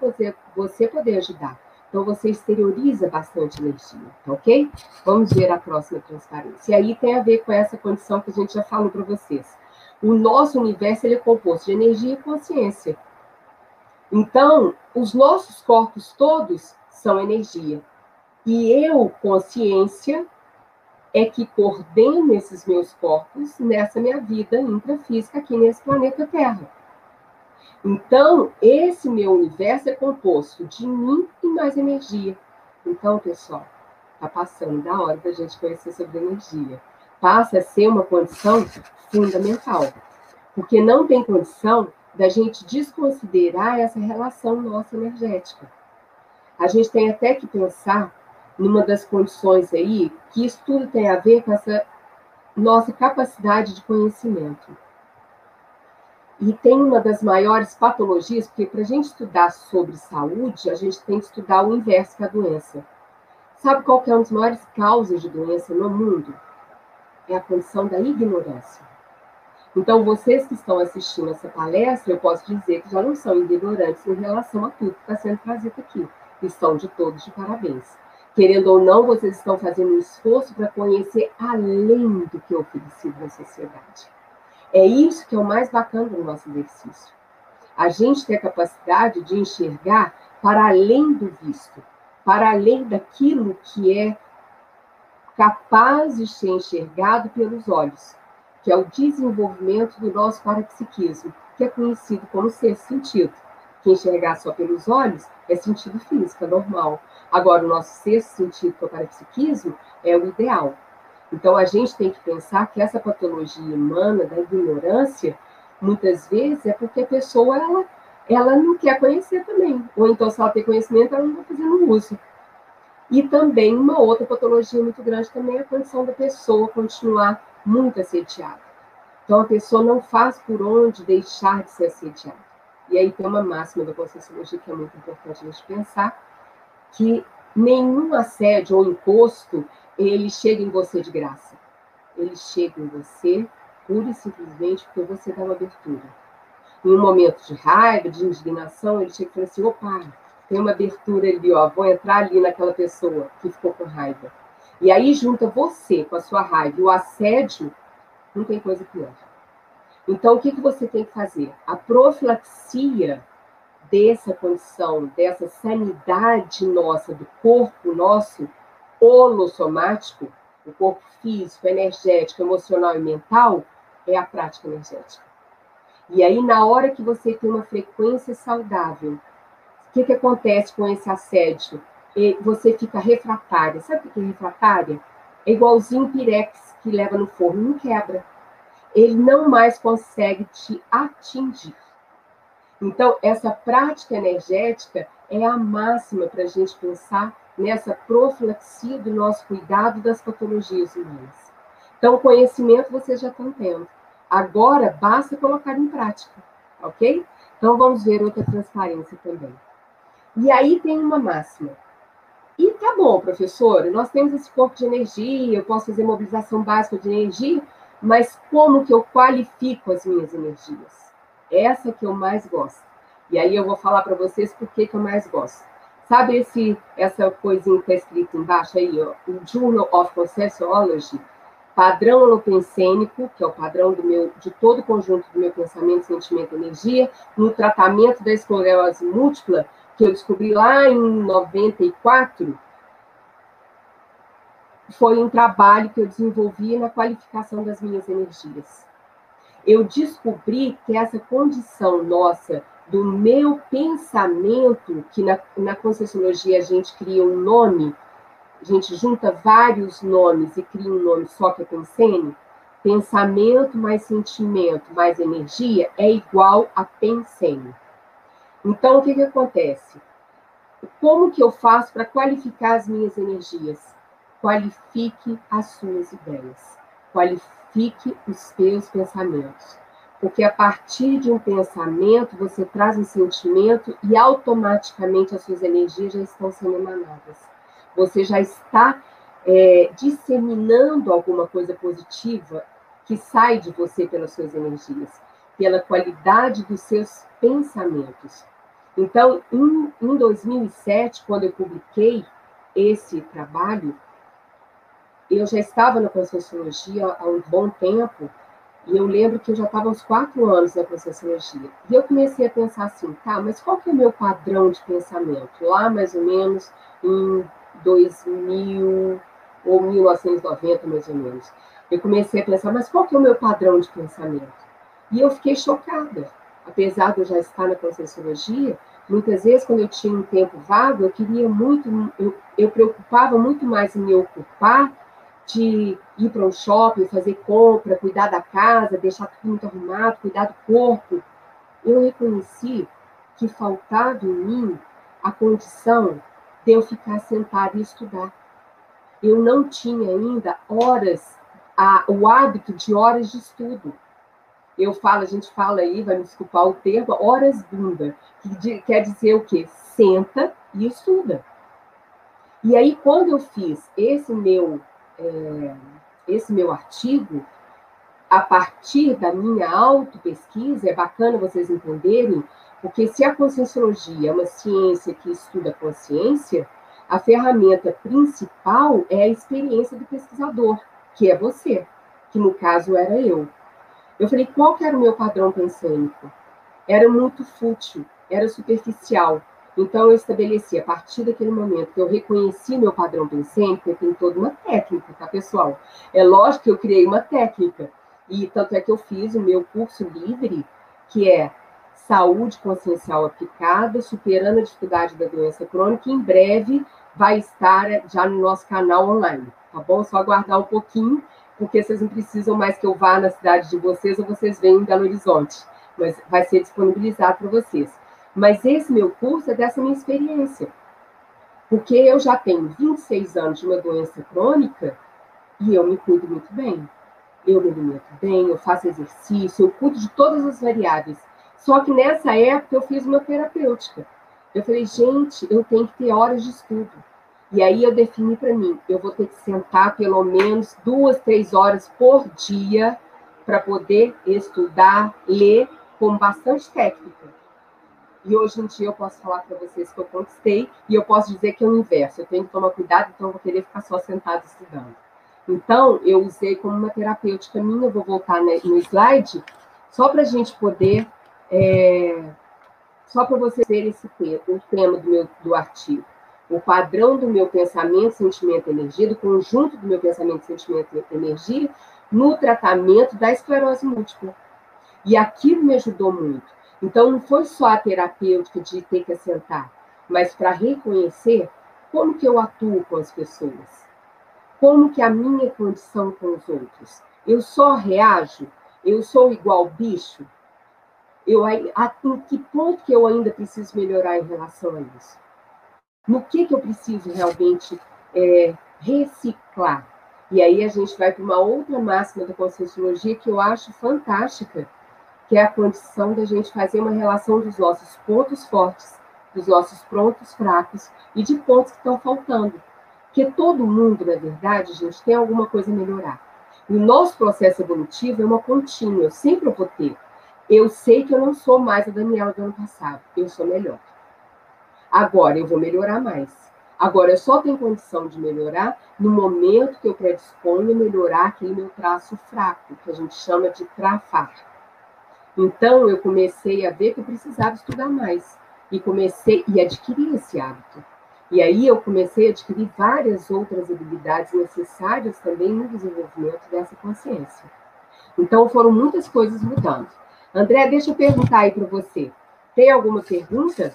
você, poder ajudar. Então, você exterioriza bastante energia, tá ok? Vamos ver a próxima transparência. E aí tem a ver com essa condição que a gente já falou para vocês. O nosso universo ele é composto de energia e consciência. Então, os nossos corpos todos são energia. E eu, consciência, é que coordeno esses meus corpos nessa minha vida intrafísica aqui nesse planeta Terra. Então, esse meu universo é composto de mim e mais energia. Então, pessoal, está passando da hora da gente conhecer sobre energia. Passa a ser uma condição fundamental. Porque não tem condição da gente desconsiderar essa relação nossa energética. A gente tem até que pensar numa das condições aí que isso tudo tem a ver com essa nossa capacidade de conhecimento. E tem uma das maiores patologias, porque para a gente estudar sobre saúde, a gente tem que estudar o inverso que a doença. Sabe qual que é uma das maiores causas de doença no mundo? É a condição da ignorância. Então, vocês que estão assistindo essa palestra, eu posso dizer que já não são ignorantes em relação a tudo que está sendo trazido aqui. Estão de todos de parabéns. Querendo ou não, vocês estão fazendo um esforço para conhecer além do que é oferecido na sociedade. É isso que é o mais bacana do nosso exercício. A gente tem a capacidade de enxergar para além do visto, para além daquilo que é capaz de ser enxergado pelos olhos que é o desenvolvimento do nosso parapsiquismo, que é conhecido como sexto sentido. Que enxergar só pelos olhos é sentido físico, é normal. Agora, o nosso sexto sentido, é o parapsiquismo, é o ideal. Então, a gente tem que pensar que essa patologia humana da ignorância, muitas vezes, é porque a pessoa ela, ela não quer conhecer também. Ou então, se ela tem conhecimento, ela não está fazendo uso. E também uma outra patologia muito grande também é a condição da pessoa continuar muito assediada. Então, a pessoa não faz por onde deixar de ser assediada. E aí tem uma máxima da Conscienciologia que é muito importante a gente pensar, que nenhum assédio ou imposto, ele chega em você de graça. Ele chega em você pura e simplesmente porque você dá uma abertura. Em um momento de raiva, de indignação, ele chega e fala assim, opa, tem uma abertura ali, ó, vou entrar ali naquela pessoa que ficou com raiva. E aí junta você com a sua raiva e o assédio, não tem coisa pior. Então, o que, que você tem que fazer? A profilaxia dessa condição, dessa sanidade nossa, do corpo nosso, holossomático, o corpo físico, energético, emocional e mental, é a prática energética. E aí, na hora que você tem uma frequência saudável, o que, que acontece com esse assédio? Você fica refratária. Sabe o que é refratária? É igualzinho o pirex que leva no forno, não quebra. Ele não mais consegue te atingir. Então, essa prática energética é a máxima para a gente pensar nessa profilaxia do nosso cuidado das patologias humanas. Então, o conhecimento vocês já estão tendo. Agora, basta colocar em prática, ok? Então, vamos ver outra transparência também. E aí tem uma máxima. E tá bom, professor, nós temos esse corpo de energia, eu posso fazer mobilização básica de energia, mas como que eu qualifico as minhas energias? Essa que eu mais gosto. E aí eu vou falar para vocês por que, eu mais gosto. Sabe esse, essa coisinha que está escrita embaixo aí, ó, o Journal of Conscienciology, padrão holopensênico, que é o padrão do meu, de todo o conjunto do meu pensamento, sentimento e energia, no tratamento da esclerose múltipla, que eu descobri lá em 94, foi um trabalho que eu desenvolvi na qualificação das minhas energias. Eu descobri que essa condição nossa do meu pensamento, que na, na Conscienciologia a gente cria um nome, a gente junta vários nomes e cria um nome só que é Pensene, pensamento mais sentimento mais energia é igual a Pensene. Então, o que, que acontece? Como que eu faço para qualificar as minhas energias? Qualifique as suas ideias. Qualifique os seus pensamentos. Porque a partir de um pensamento, você traz um sentimento e automaticamente as suas energias já estão sendo emanadas. Você já está é, disseminando alguma coisa positiva que sai de você pelas suas energias, pela qualidade dos seus pensamentos. Então, em, em 2007, quando eu publiquei esse trabalho, eu já estava na Conscienciologia há um bom tempo, e eu lembro que eu já estava uns quatro anos na Conscienciologia. E eu comecei a pensar assim, tá, mas qual que é o meu padrão de pensamento? Lá, mais ou menos, em 2000 ou 1990, mais ou menos. Eu comecei a pensar, mas qual que é o meu padrão de pensamento? E eu fiquei chocada apesar de eu já estar na Conscienciologia, muitas vezes, quando eu tinha um tempo vago, eu queria muito, eu, eu preocupava muito mais em me ocupar de ir para um shopping, fazer compra, cuidar da casa, deixar tudo muito arrumado, cuidar do corpo. Eu reconheci que faltava em mim a condição de eu ficar sentada e estudar. Eu não tinha ainda horas, a, o hábito de horas de estudo eu falo, a gente fala aí, vai me desculpar o termo, horas bunda, que quer dizer o quê? Senta e estuda. E aí, quando eu fiz esse meu, é, esse meu artigo, a partir da minha auto-pesquisa, é bacana vocês entenderem, porque se a conscienciologia é uma ciência que estuda a consciência, a ferramenta principal é a experiência do pesquisador, que é você, que no caso era eu. Eu falei, qual que era o meu padrão pensênico? Era muito fútil, era superficial. Então, eu estabeleci, a partir daquele momento que eu reconheci meu padrão pensênico, eu tenho toda uma técnica, tá, pessoal? É lógico que eu criei uma técnica, e tanto é que eu fiz o meu curso livre, que é Saúde Consciencial Aplicada, Superando a Dificuldade da Doença Crônica, em breve vai estar já no nosso canal online, tá bom? Só aguardar um pouquinho, porque vocês não precisam mais que eu vá na cidade de vocês ou vocês venham em Belo Horizonte, mas vai ser disponibilizado para vocês. Mas esse meu curso é dessa minha experiência. Porque eu já tenho 26 anos de uma doença crônica e eu me cuido muito bem. Eu me alimento bem, eu faço exercício, eu cuido de todas as variáveis. Só que nessa época eu fiz uma terapêutica. Eu falei, gente, eu tenho que ter horas de estudo. E aí eu defini para mim, eu vou ter que sentar pelo menos duas, três horas por dia para poder estudar, ler com bastante técnica. E hoje em dia eu posso falar para vocês que eu conquistei e eu posso dizer que é o inverso. Eu tenho que tomar cuidado, então eu vou querer ficar só sentado estudando. Então, eu usei como uma terapêutica minha, eu vou voltar no slide, só para a gente poder, é, só para vocês verem esse tema, o tema do, meu, do artigo. O padrão do meu pensamento, sentimento energia, do conjunto do meu pensamento, sentimento e energia, no tratamento da esclerose múltipla. E aquilo me ajudou muito. Então, não foi só a terapêutica de ter que assentar, mas para reconhecer como que eu atuo com as pessoas, como que a minha condição com os outros. Eu só reajo? Eu sou igual bicho? Eu, a, em que ponto que eu ainda preciso melhorar em relação a isso? No que, que eu preciso realmente é, reciclar? E aí a gente vai para uma outra máxima da Conscienciologia que eu acho fantástica, que é a condição da gente fazer uma relação dos nossos pontos fortes, dos nossos pontos fracos e de pontos que estão faltando. Porque todo mundo, na verdade, gente, tem alguma coisa a melhorar. E o nosso processo evolutivo é uma contínua, eu sempre vou ter. Eu sei que eu não sou mais a Daniela do ano passado, eu sou melhor. Agora eu vou melhorar mais. Agora eu só tenho condição de melhorar no momento que eu predisponho a melhorar aquele meu traço fraco, que a gente chama de trafar. Então, eu comecei a ver que eu precisava estudar mais. E comecei e adquirir esse hábito. E aí eu comecei a adquirir várias outras habilidades necessárias também no desenvolvimento dessa consciência. Então, foram muitas coisas mudando. André, deixa eu perguntar aí para você. Tem alguma pergunta?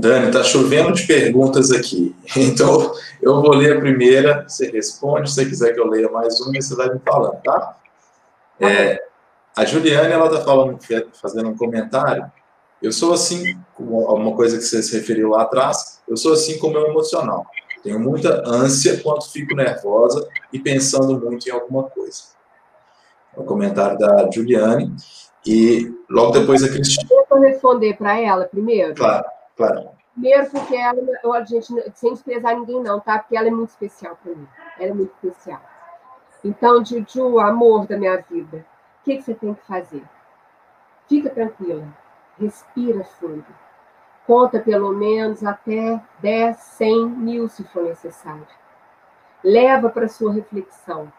Dani, está chovendo de perguntas aqui. Então, eu vou ler a primeira, você responde. Se você quiser que eu leia mais uma, você vai me falando, tá? É, a Juliane, ela está falando, fazendo um comentário. Eu sou assim, uma coisa que você se referiu lá atrás, eu sou assim como meu emocional. Tenho muita ânsia quando fico nervosa e pensando muito em alguma coisa. É o comentário da Juliane. E logo depois a Cristina. Deixa eu responder para ela primeiro. Claro. Claro. Primeiro, porque ela, a gente, sem desprezar ninguém, não, tá? Porque ela é muito especial para mim. Ela é muito especial. Então, Juju, amor da minha vida, o que, que você tem que fazer? Fica tranquila. Respira fundo. Conta pelo menos até 10, 100 mil, se for necessário. Leva para sua reflexão.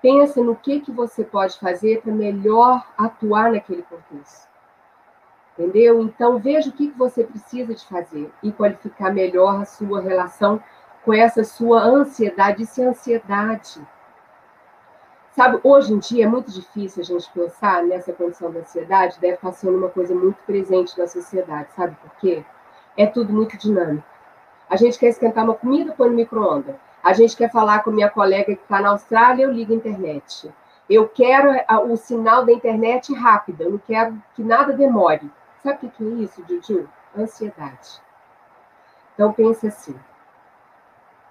Pensa no que, que você pode fazer para melhor atuar naquele contexto. Entendeu? Então, veja o que você precisa de fazer e qualificar melhor a sua relação com essa sua ansiedade. Isso é ansiedade. Sabe, hoje em dia é muito difícil a gente pensar nessa condição da ansiedade, deve estar sendo uma coisa muito presente na sociedade, sabe por quê? É tudo muito dinâmico. A gente quer esquentar uma comida, põe no micro-ondas. A gente quer falar com minha colega que está na Austrália, eu ligo a internet. Eu quero o sinal da internet rápido, eu não quero que nada demore. Sabe o que é isso, Juju? Ansiedade. Então pense assim: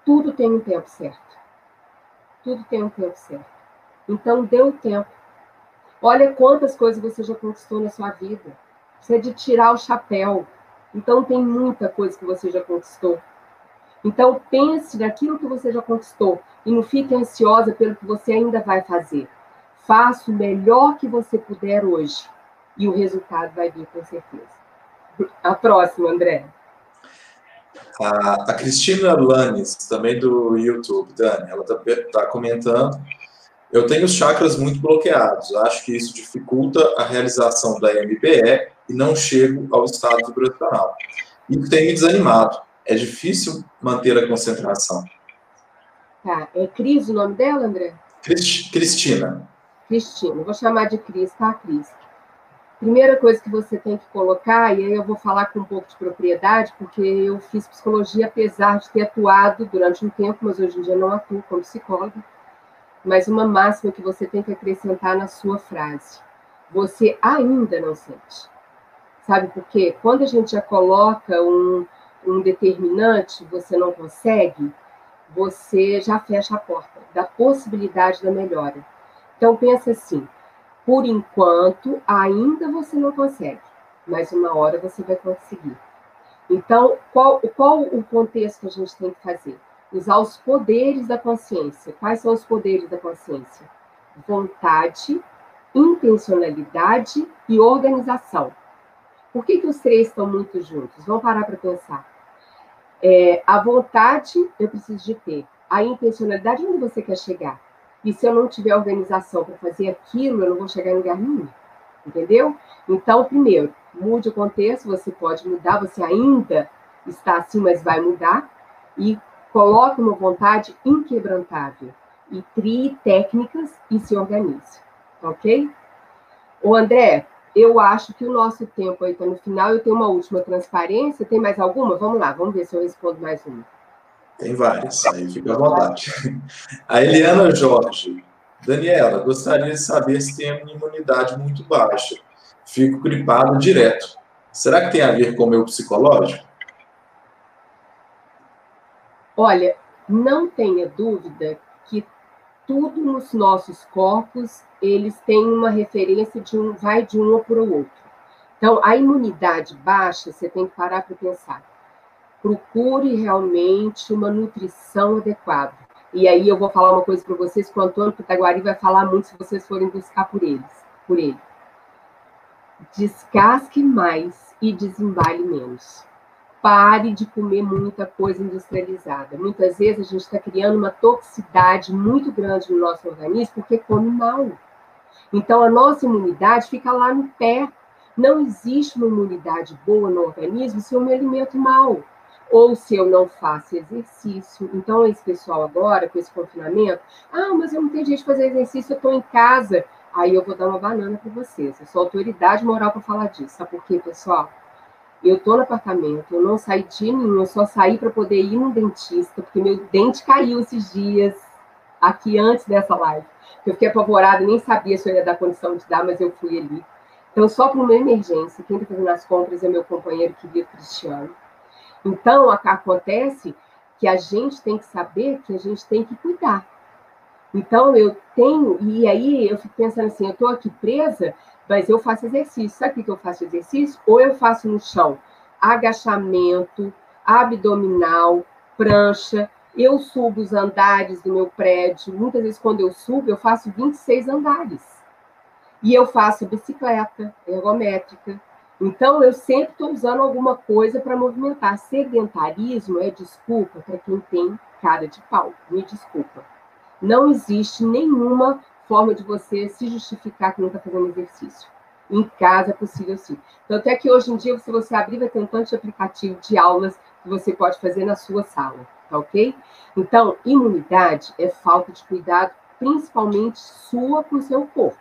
tudo tem um tempo certo. Tudo tem um tempo certo. Então dê o tempo. Olha quantas coisas você já conquistou na sua vida. Você é de tirar o chapéu. Então, tem muita coisa que você já conquistou. Então, pense naquilo que você já conquistou e não fique ansiosa pelo que você ainda vai fazer. Faça o melhor que você puder hoje e o resultado vai vir com certeza. A próxima, André. A, a Cristina Lanes, também do YouTube, Dani, ela está tá comentando. Eu tenho os chakras muito bloqueados. Acho que isso dificulta a realização da MBE e não chego ao estado vibracional. Isso tem me desanimado. É difícil manter a concentração. Tá. É Cris o nome dela, André? Cristina. Cristina. Vou chamar de Cris, tá, Cris? Primeira coisa que você tem que colocar, e aí eu vou falar com um pouco de propriedade, porque eu fiz psicologia, apesar de ter atuado durante um tempo, mas hoje em dia não atuo como psicóloga. Mas uma máxima que você tem que acrescentar na sua frase: você ainda não sente. Sabe por quê? Quando a gente já coloca um, um determinante, você não consegue, você já fecha a porta da possibilidade da melhora. Então pensa assim: por enquanto, ainda você não consegue, mas uma hora você vai conseguir. Então, qual, qual o contexto que a gente tem que fazer? Usar os poderes da consciência. Quais são os poderes da consciência? Vontade, intencionalidade e organização. Por que, que os três estão muito juntos? Vamos parar para pensar. É, a vontade eu preciso de ter. A intencionalidade, onde você quer chegar? E se eu não tiver organização para fazer aquilo, eu não vou chegar em lugar nenhum. Entendeu? Então, primeiro, mude o contexto, você pode mudar, você ainda está assim, mas vai mudar. E coloque uma vontade inquebrantável. E crie técnicas e se organize. Ok? O André, eu acho que o nosso tempo aí está no final. Eu tenho uma última transparência. Tem mais alguma? Vamos lá, vamos ver se eu respondo mais uma. Tem várias, aí fica à vontade. A Eliana Jorge. Daniela, gostaria de saber se tem uma imunidade muito baixa. Fico gripado direto. Será que tem a ver com o meu psicológico? Olha, não tenha dúvida que tudo nos nossos corpos, eles têm uma referência de um, vai de um para o outro. Então, a imunidade baixa, você tem que parar para pensar procure realmente uma nutrição adequada. E aí eu vou falar uma coisa para vocês que o Antônio Pitaguari vai falar muito se vocês forem buscar por eles, por ele. Descasque mais e desembale menos. Pare de comer muita coisa industrializada. Muitas vezes a gente está criando uma toxicidade muito grande no nosso organismo porque come mal. Então a nossa imunidade fica lá no pé. Não existe uma imunidade boa no organismo se eu me alimento mal ou se eu não faço exercício. Então, esse pessoal agora, com esse confinamento, ah, mas eu não tenho jeito de fazer exercício, eu estou em casa. Aí eu vou dar uma banana para vocês. Eu sou autoridade moral para falar disso. Sabe por quê, pessoal? Eu estou no apartamento, eu não saí de nenhum, eu só saí para poder ir no dentista, porque meu dente caiu esses dias, aqui antes dessa live. Eu fiquei apavorada, nem sabia se eu ia dar condição de dar, mas eu fui ali. Então, só para uma emergência, quem está fazendo as compras é meu companheiro querido Cristiano. Então, acontece que a gente tem que saber que a gente tem que cuidar. Então, eu tenho, e aí eu fico pensando assim, eu estou aqui presa, mas eu faço exercício. Sabe o que eu faço exercício? Ou eu faço no chão agachamento, abdominal, prancha. Eu subo os andares do meu prédio. Muitas vezes, quando eu subo, eu faço 26 andares. E eu faço bicicleta ergométrica. Então, eu sempre estou usando alguma coisa para movimentar. Sedentarismo é desculpa para quem tem cara de pau. Me desculpa. Não existe nenhuma forma de você se justificar que não está fazendo exercício. Em casa é possível sim. Tanto é que hoje em dia, se você abrir, vai ter um tanto de aplicativo de aulas que você pode fazer na sua sala, tá ok? Então, imunidade é falta de cuidado, principalmente sua com o seu corpo.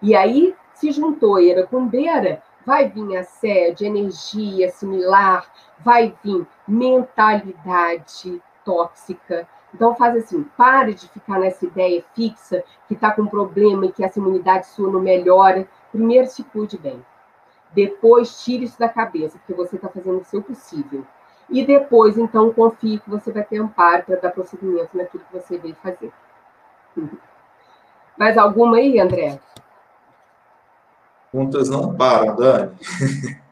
E aí, se juntou era com beira, vai vir assédio, energia similar, vai vir mentalidade tóxica. Então faz assim, pare de ficar nessa ideia fixa que está com problema e que essa imunidade sua não melhora. Primeiro se cuide bem. Depois tire isso da cabeça, porque você está fazendo o seu possível. E depois, então, confie que você vai ter amparo para dar prosseguimento naquilo que você veio fazer. Mais alguma aí, André? Perguntas não param, Dani.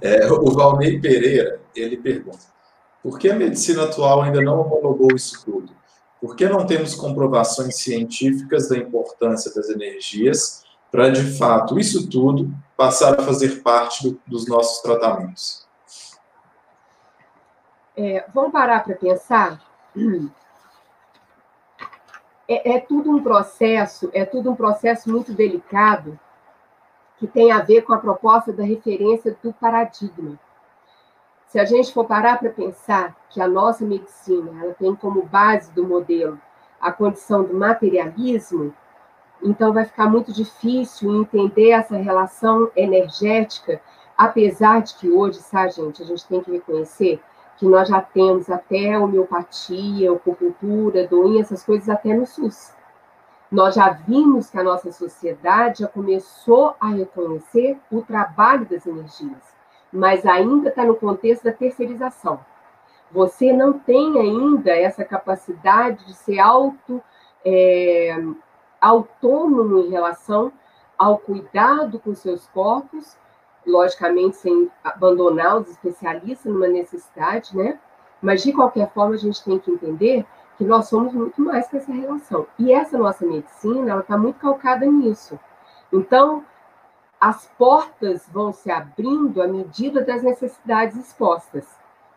É, o Valnei Pereira, ele pergunta, por que a medicina atual ainda não homologou isso tudo? Por que não temos comprovações científicas da importância das energias para, de fato, isso tudo passar a fazer parte do, dos nossos tratamentos? É, vamos parar para pensar? É, é tudo um processo, é tudo um processo muito delicado que tem a ver com a proposta da referência do paradigma. Se a gente for parar para pensar que a nossa medicina ela tem como base do modelo a condição do materialismo, então vai ficar muito difícil entender essa relação energética, apesar de que hoje, sabe, gente, a gente tem que reconhecer que nós já temos até homeopatia, acupuntura, doença, essas coisas até no SUS. Nós já vimos que a nossa sociedade já começou a reconhecer o trabalho das energias mas ainda está no contexto da terceirização. Você não tem ainda essa capacidade de ser auto, é, autônomo em relação ao cuidado com seus corpos, logicamente sem abandonar os especialistas numa necessidade, né? Mas de qualquer forma a gente tem que entender que nós somos muito mais que essa relação. E essa nossa medicina, ela está muito calcada nisso. Então, as portas vão se abrindo à medida das necessidades expostas.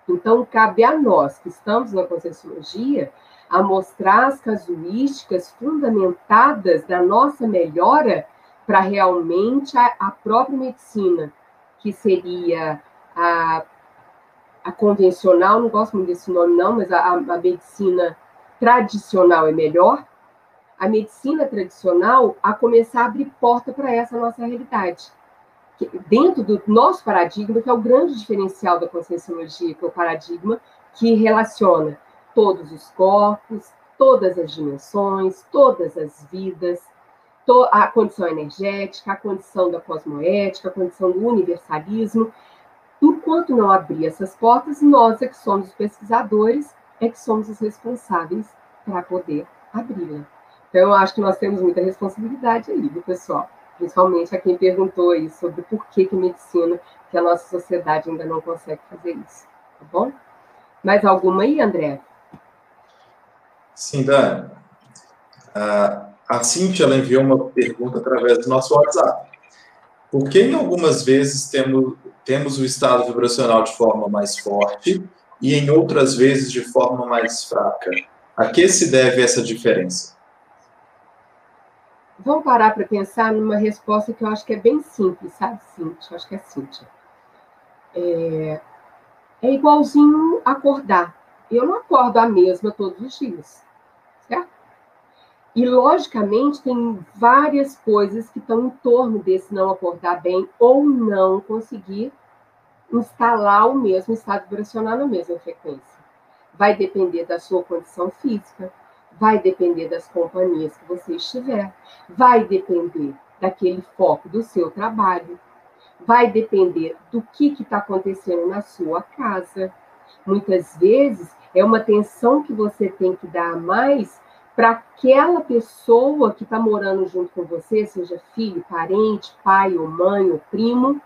Então, cabe a nós, que estamos na Conscienciologia, a mostrar as casuísticas fundamentadas da nossa melhora para realmente a, a, própria medicina, que seria a, a convencional, não gosto muito desse nome não, mas a, a medicina tradicional é melhor, a medicina tradicional a começar a abrir porta para essa nossa realidade. Dentro do nosso paradigma, que é o grande diferencial da conscienciologia, que é o paradigma que relaciona todos os corpos, todas as dimensões, todas as vidas, a condição energética, a condição da cosmoética, a condição do universalismo. Enquanto não abrir essas portas, nós é que somos os pesquisadores, é que somos os responsáveis para poder abri-la. Então, eu acho que nós temos muita responsabilidade aí, do pessoal? Principalmente a quem perguntou aí sobre por que, que medicina, que a nossa sociedade ainda não consegue fazer isso. Tá bom? Mais alguma aí, André? Sim, Dani. A Cintia ela enviou uma pergunta através do nosso WhatsApp. Por que em algumas vezes temos, temos o estado vibracional de forma mais forte e em outras vezes de forma mais fraca? A que se deve essa diferença? Vamos parar para pensar numa resposta que eu acho que é bem simples, sabe, Cíntia? Eu acho que é Cíntia. É, é igualzinho acordar. Eu não acordo a mesma todos os dias, certo? E, logicamente, tem várias coisas que estão em torno desse não acordar bem ou não conseguir instalar o mesmo estado vibracional na mesma frequência. Vai depender da sua condição física, Vai depender das companhias que você estiver, vai depender daquele foco do seu trabalho, vai depender do que está acontecendo na sua casa. Muitas vezes é uma atenção que você tem que dar mais para aquela pessoa que está morando junto com você, seja filho, parente, pai ou mãe ou primo,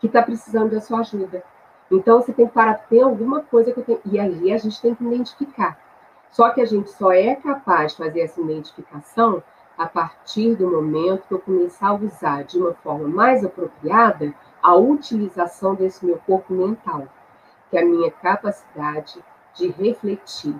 que está precisando da sua ajuda. Então você tem que parar, tem alguma coisa que eu tenho. E aí a gente tem que identificar só que a gente só é capaz de fazer essa identificação a partir do momento que eu começar a usar de uma forma mais apropriada a utilização desse meu corpo mental, que é a minha capacidade de refletir,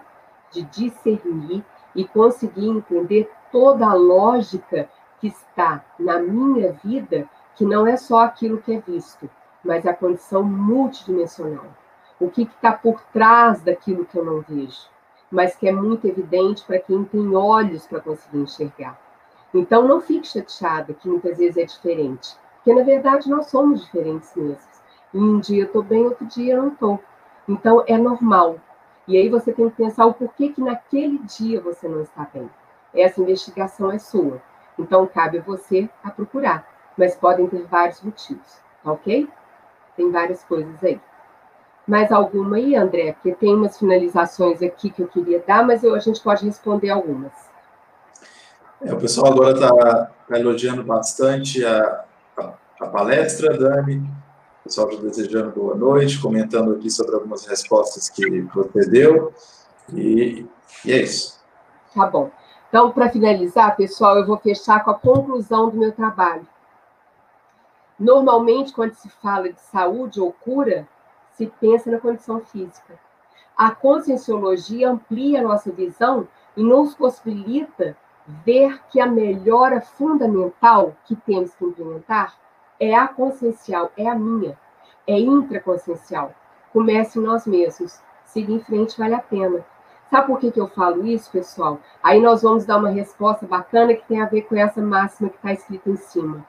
de discernir e conseguir entender toda a lógica que está na minha vida, que não é só aquilo que é visto, mas a condição multidimensional. O que está por trás daquilo que eu não vejo mas que é muito evidente para quem tem olhos para conseguir enxergar. Então, não fique chateada que muitas vezes é diferente, porque na verdade nós somos diferentes mesmo. E um dia eu estou bem, outro dia eu não estou. Então, é normal. E aí você tem que pensar o porquê que naquele dia você não está bem. Essa investigação é sua. Então, cabe a você a procurar. Mas podem ter vários motivos, tá ok? Tem várias coisas aí. Mais alguma aí, André? Porque tem umas finalizações aqui que eu queria dar, mas eu, a gente pode responder algumas. É, o pessoal agora está tá elogiando bastante a, a, a, palestra, Dani. pessoal já desejando boa noite, comentando aqui sobre algumas respostas que você deu. E, e é isso. Tá bom. Então, para finalizar, pessoal, eu vou fechar com a conclusão do meu trabalho. Normalmente, quando se fala de saúde ou cura, se pensa na condição física. A conscienciologia amplia a nossa visão e nos possibilita ver que a melhora fundamental que temos que implementar é a consciencial, é a minha, é intraconsciencial. Comece em nós mesmos. Seguir em frente vale a pena. Sabe por que, que eu falo isso, pessoal? Aí nós vamos dar uma resposta bacana que tem a ver com essa máxima que está escrita em cima.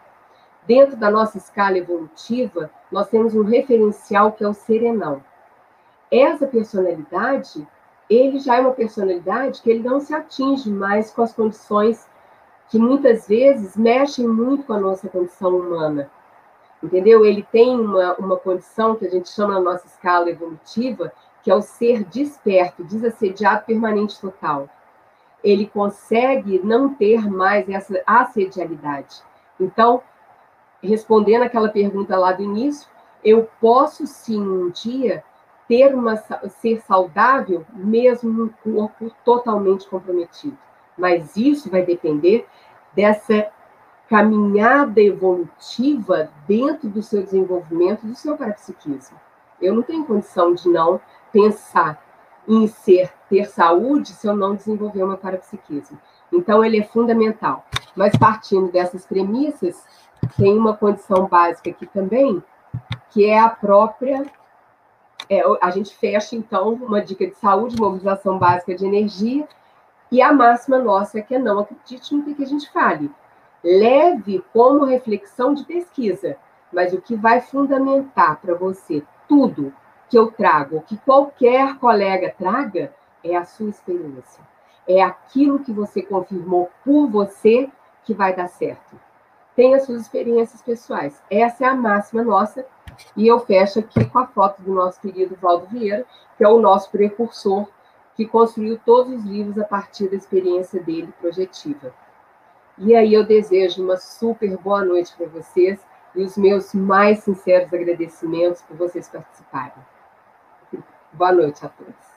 Dentro da nossa escala evolutiva, nós temos um referencial que é o serenão. Essa personalidade, ele já é uma personalidade que ele não se atinge mais com as condições que muitas vezes mexem muito com a nossa condição humana. Entendeu? Ele tem uma, uma condição que a gente chama na nossa escala evolutiva, que é o ser desperto, desassediado permanente total. Ele consegue não ter mais essa assedialidade. Então, respondendo aquela pergunta lá do início, eu posso sim um dia ter uma ser saudável mesmo num corpo totalmente comprometido. Mas isso vai depender dessa caminhada evolutiva dentro do seu desenvolvimento, do seu parapsiquismo. Eu não tenho condição de não pensar em ser, ter saúde se eu não desenvolver uma parapsiquismo. Então, ele é fundamental. Mas partindo dessas premissas, tem uma condição básica aqui também, que é a própria. É, a gente fecha, então, uma dica de saúde, mobilização básica de energia, e a máxima nossa é que é não acredite no que a gente fale. Leve como reflexão de pesquisa, mas o que vai fundamentar para você tudo que eu trago, que qualquer colega traga, é a sua experiência. É aquilo que você confirmou por você que vai dar certo. Tenha suas experiências pessoais. Essa é a máxima nossa. E eu fecho aqui com a foto do nosso querido Valdo Vieira, que é o nosso precursor, que construiu todos os livros a partir da experiência dele projetiva. E aí eu desejo uma super boa noite para vocês e os meus mais sinceros agradecimentos por vocês participarem. Boa noite a todos.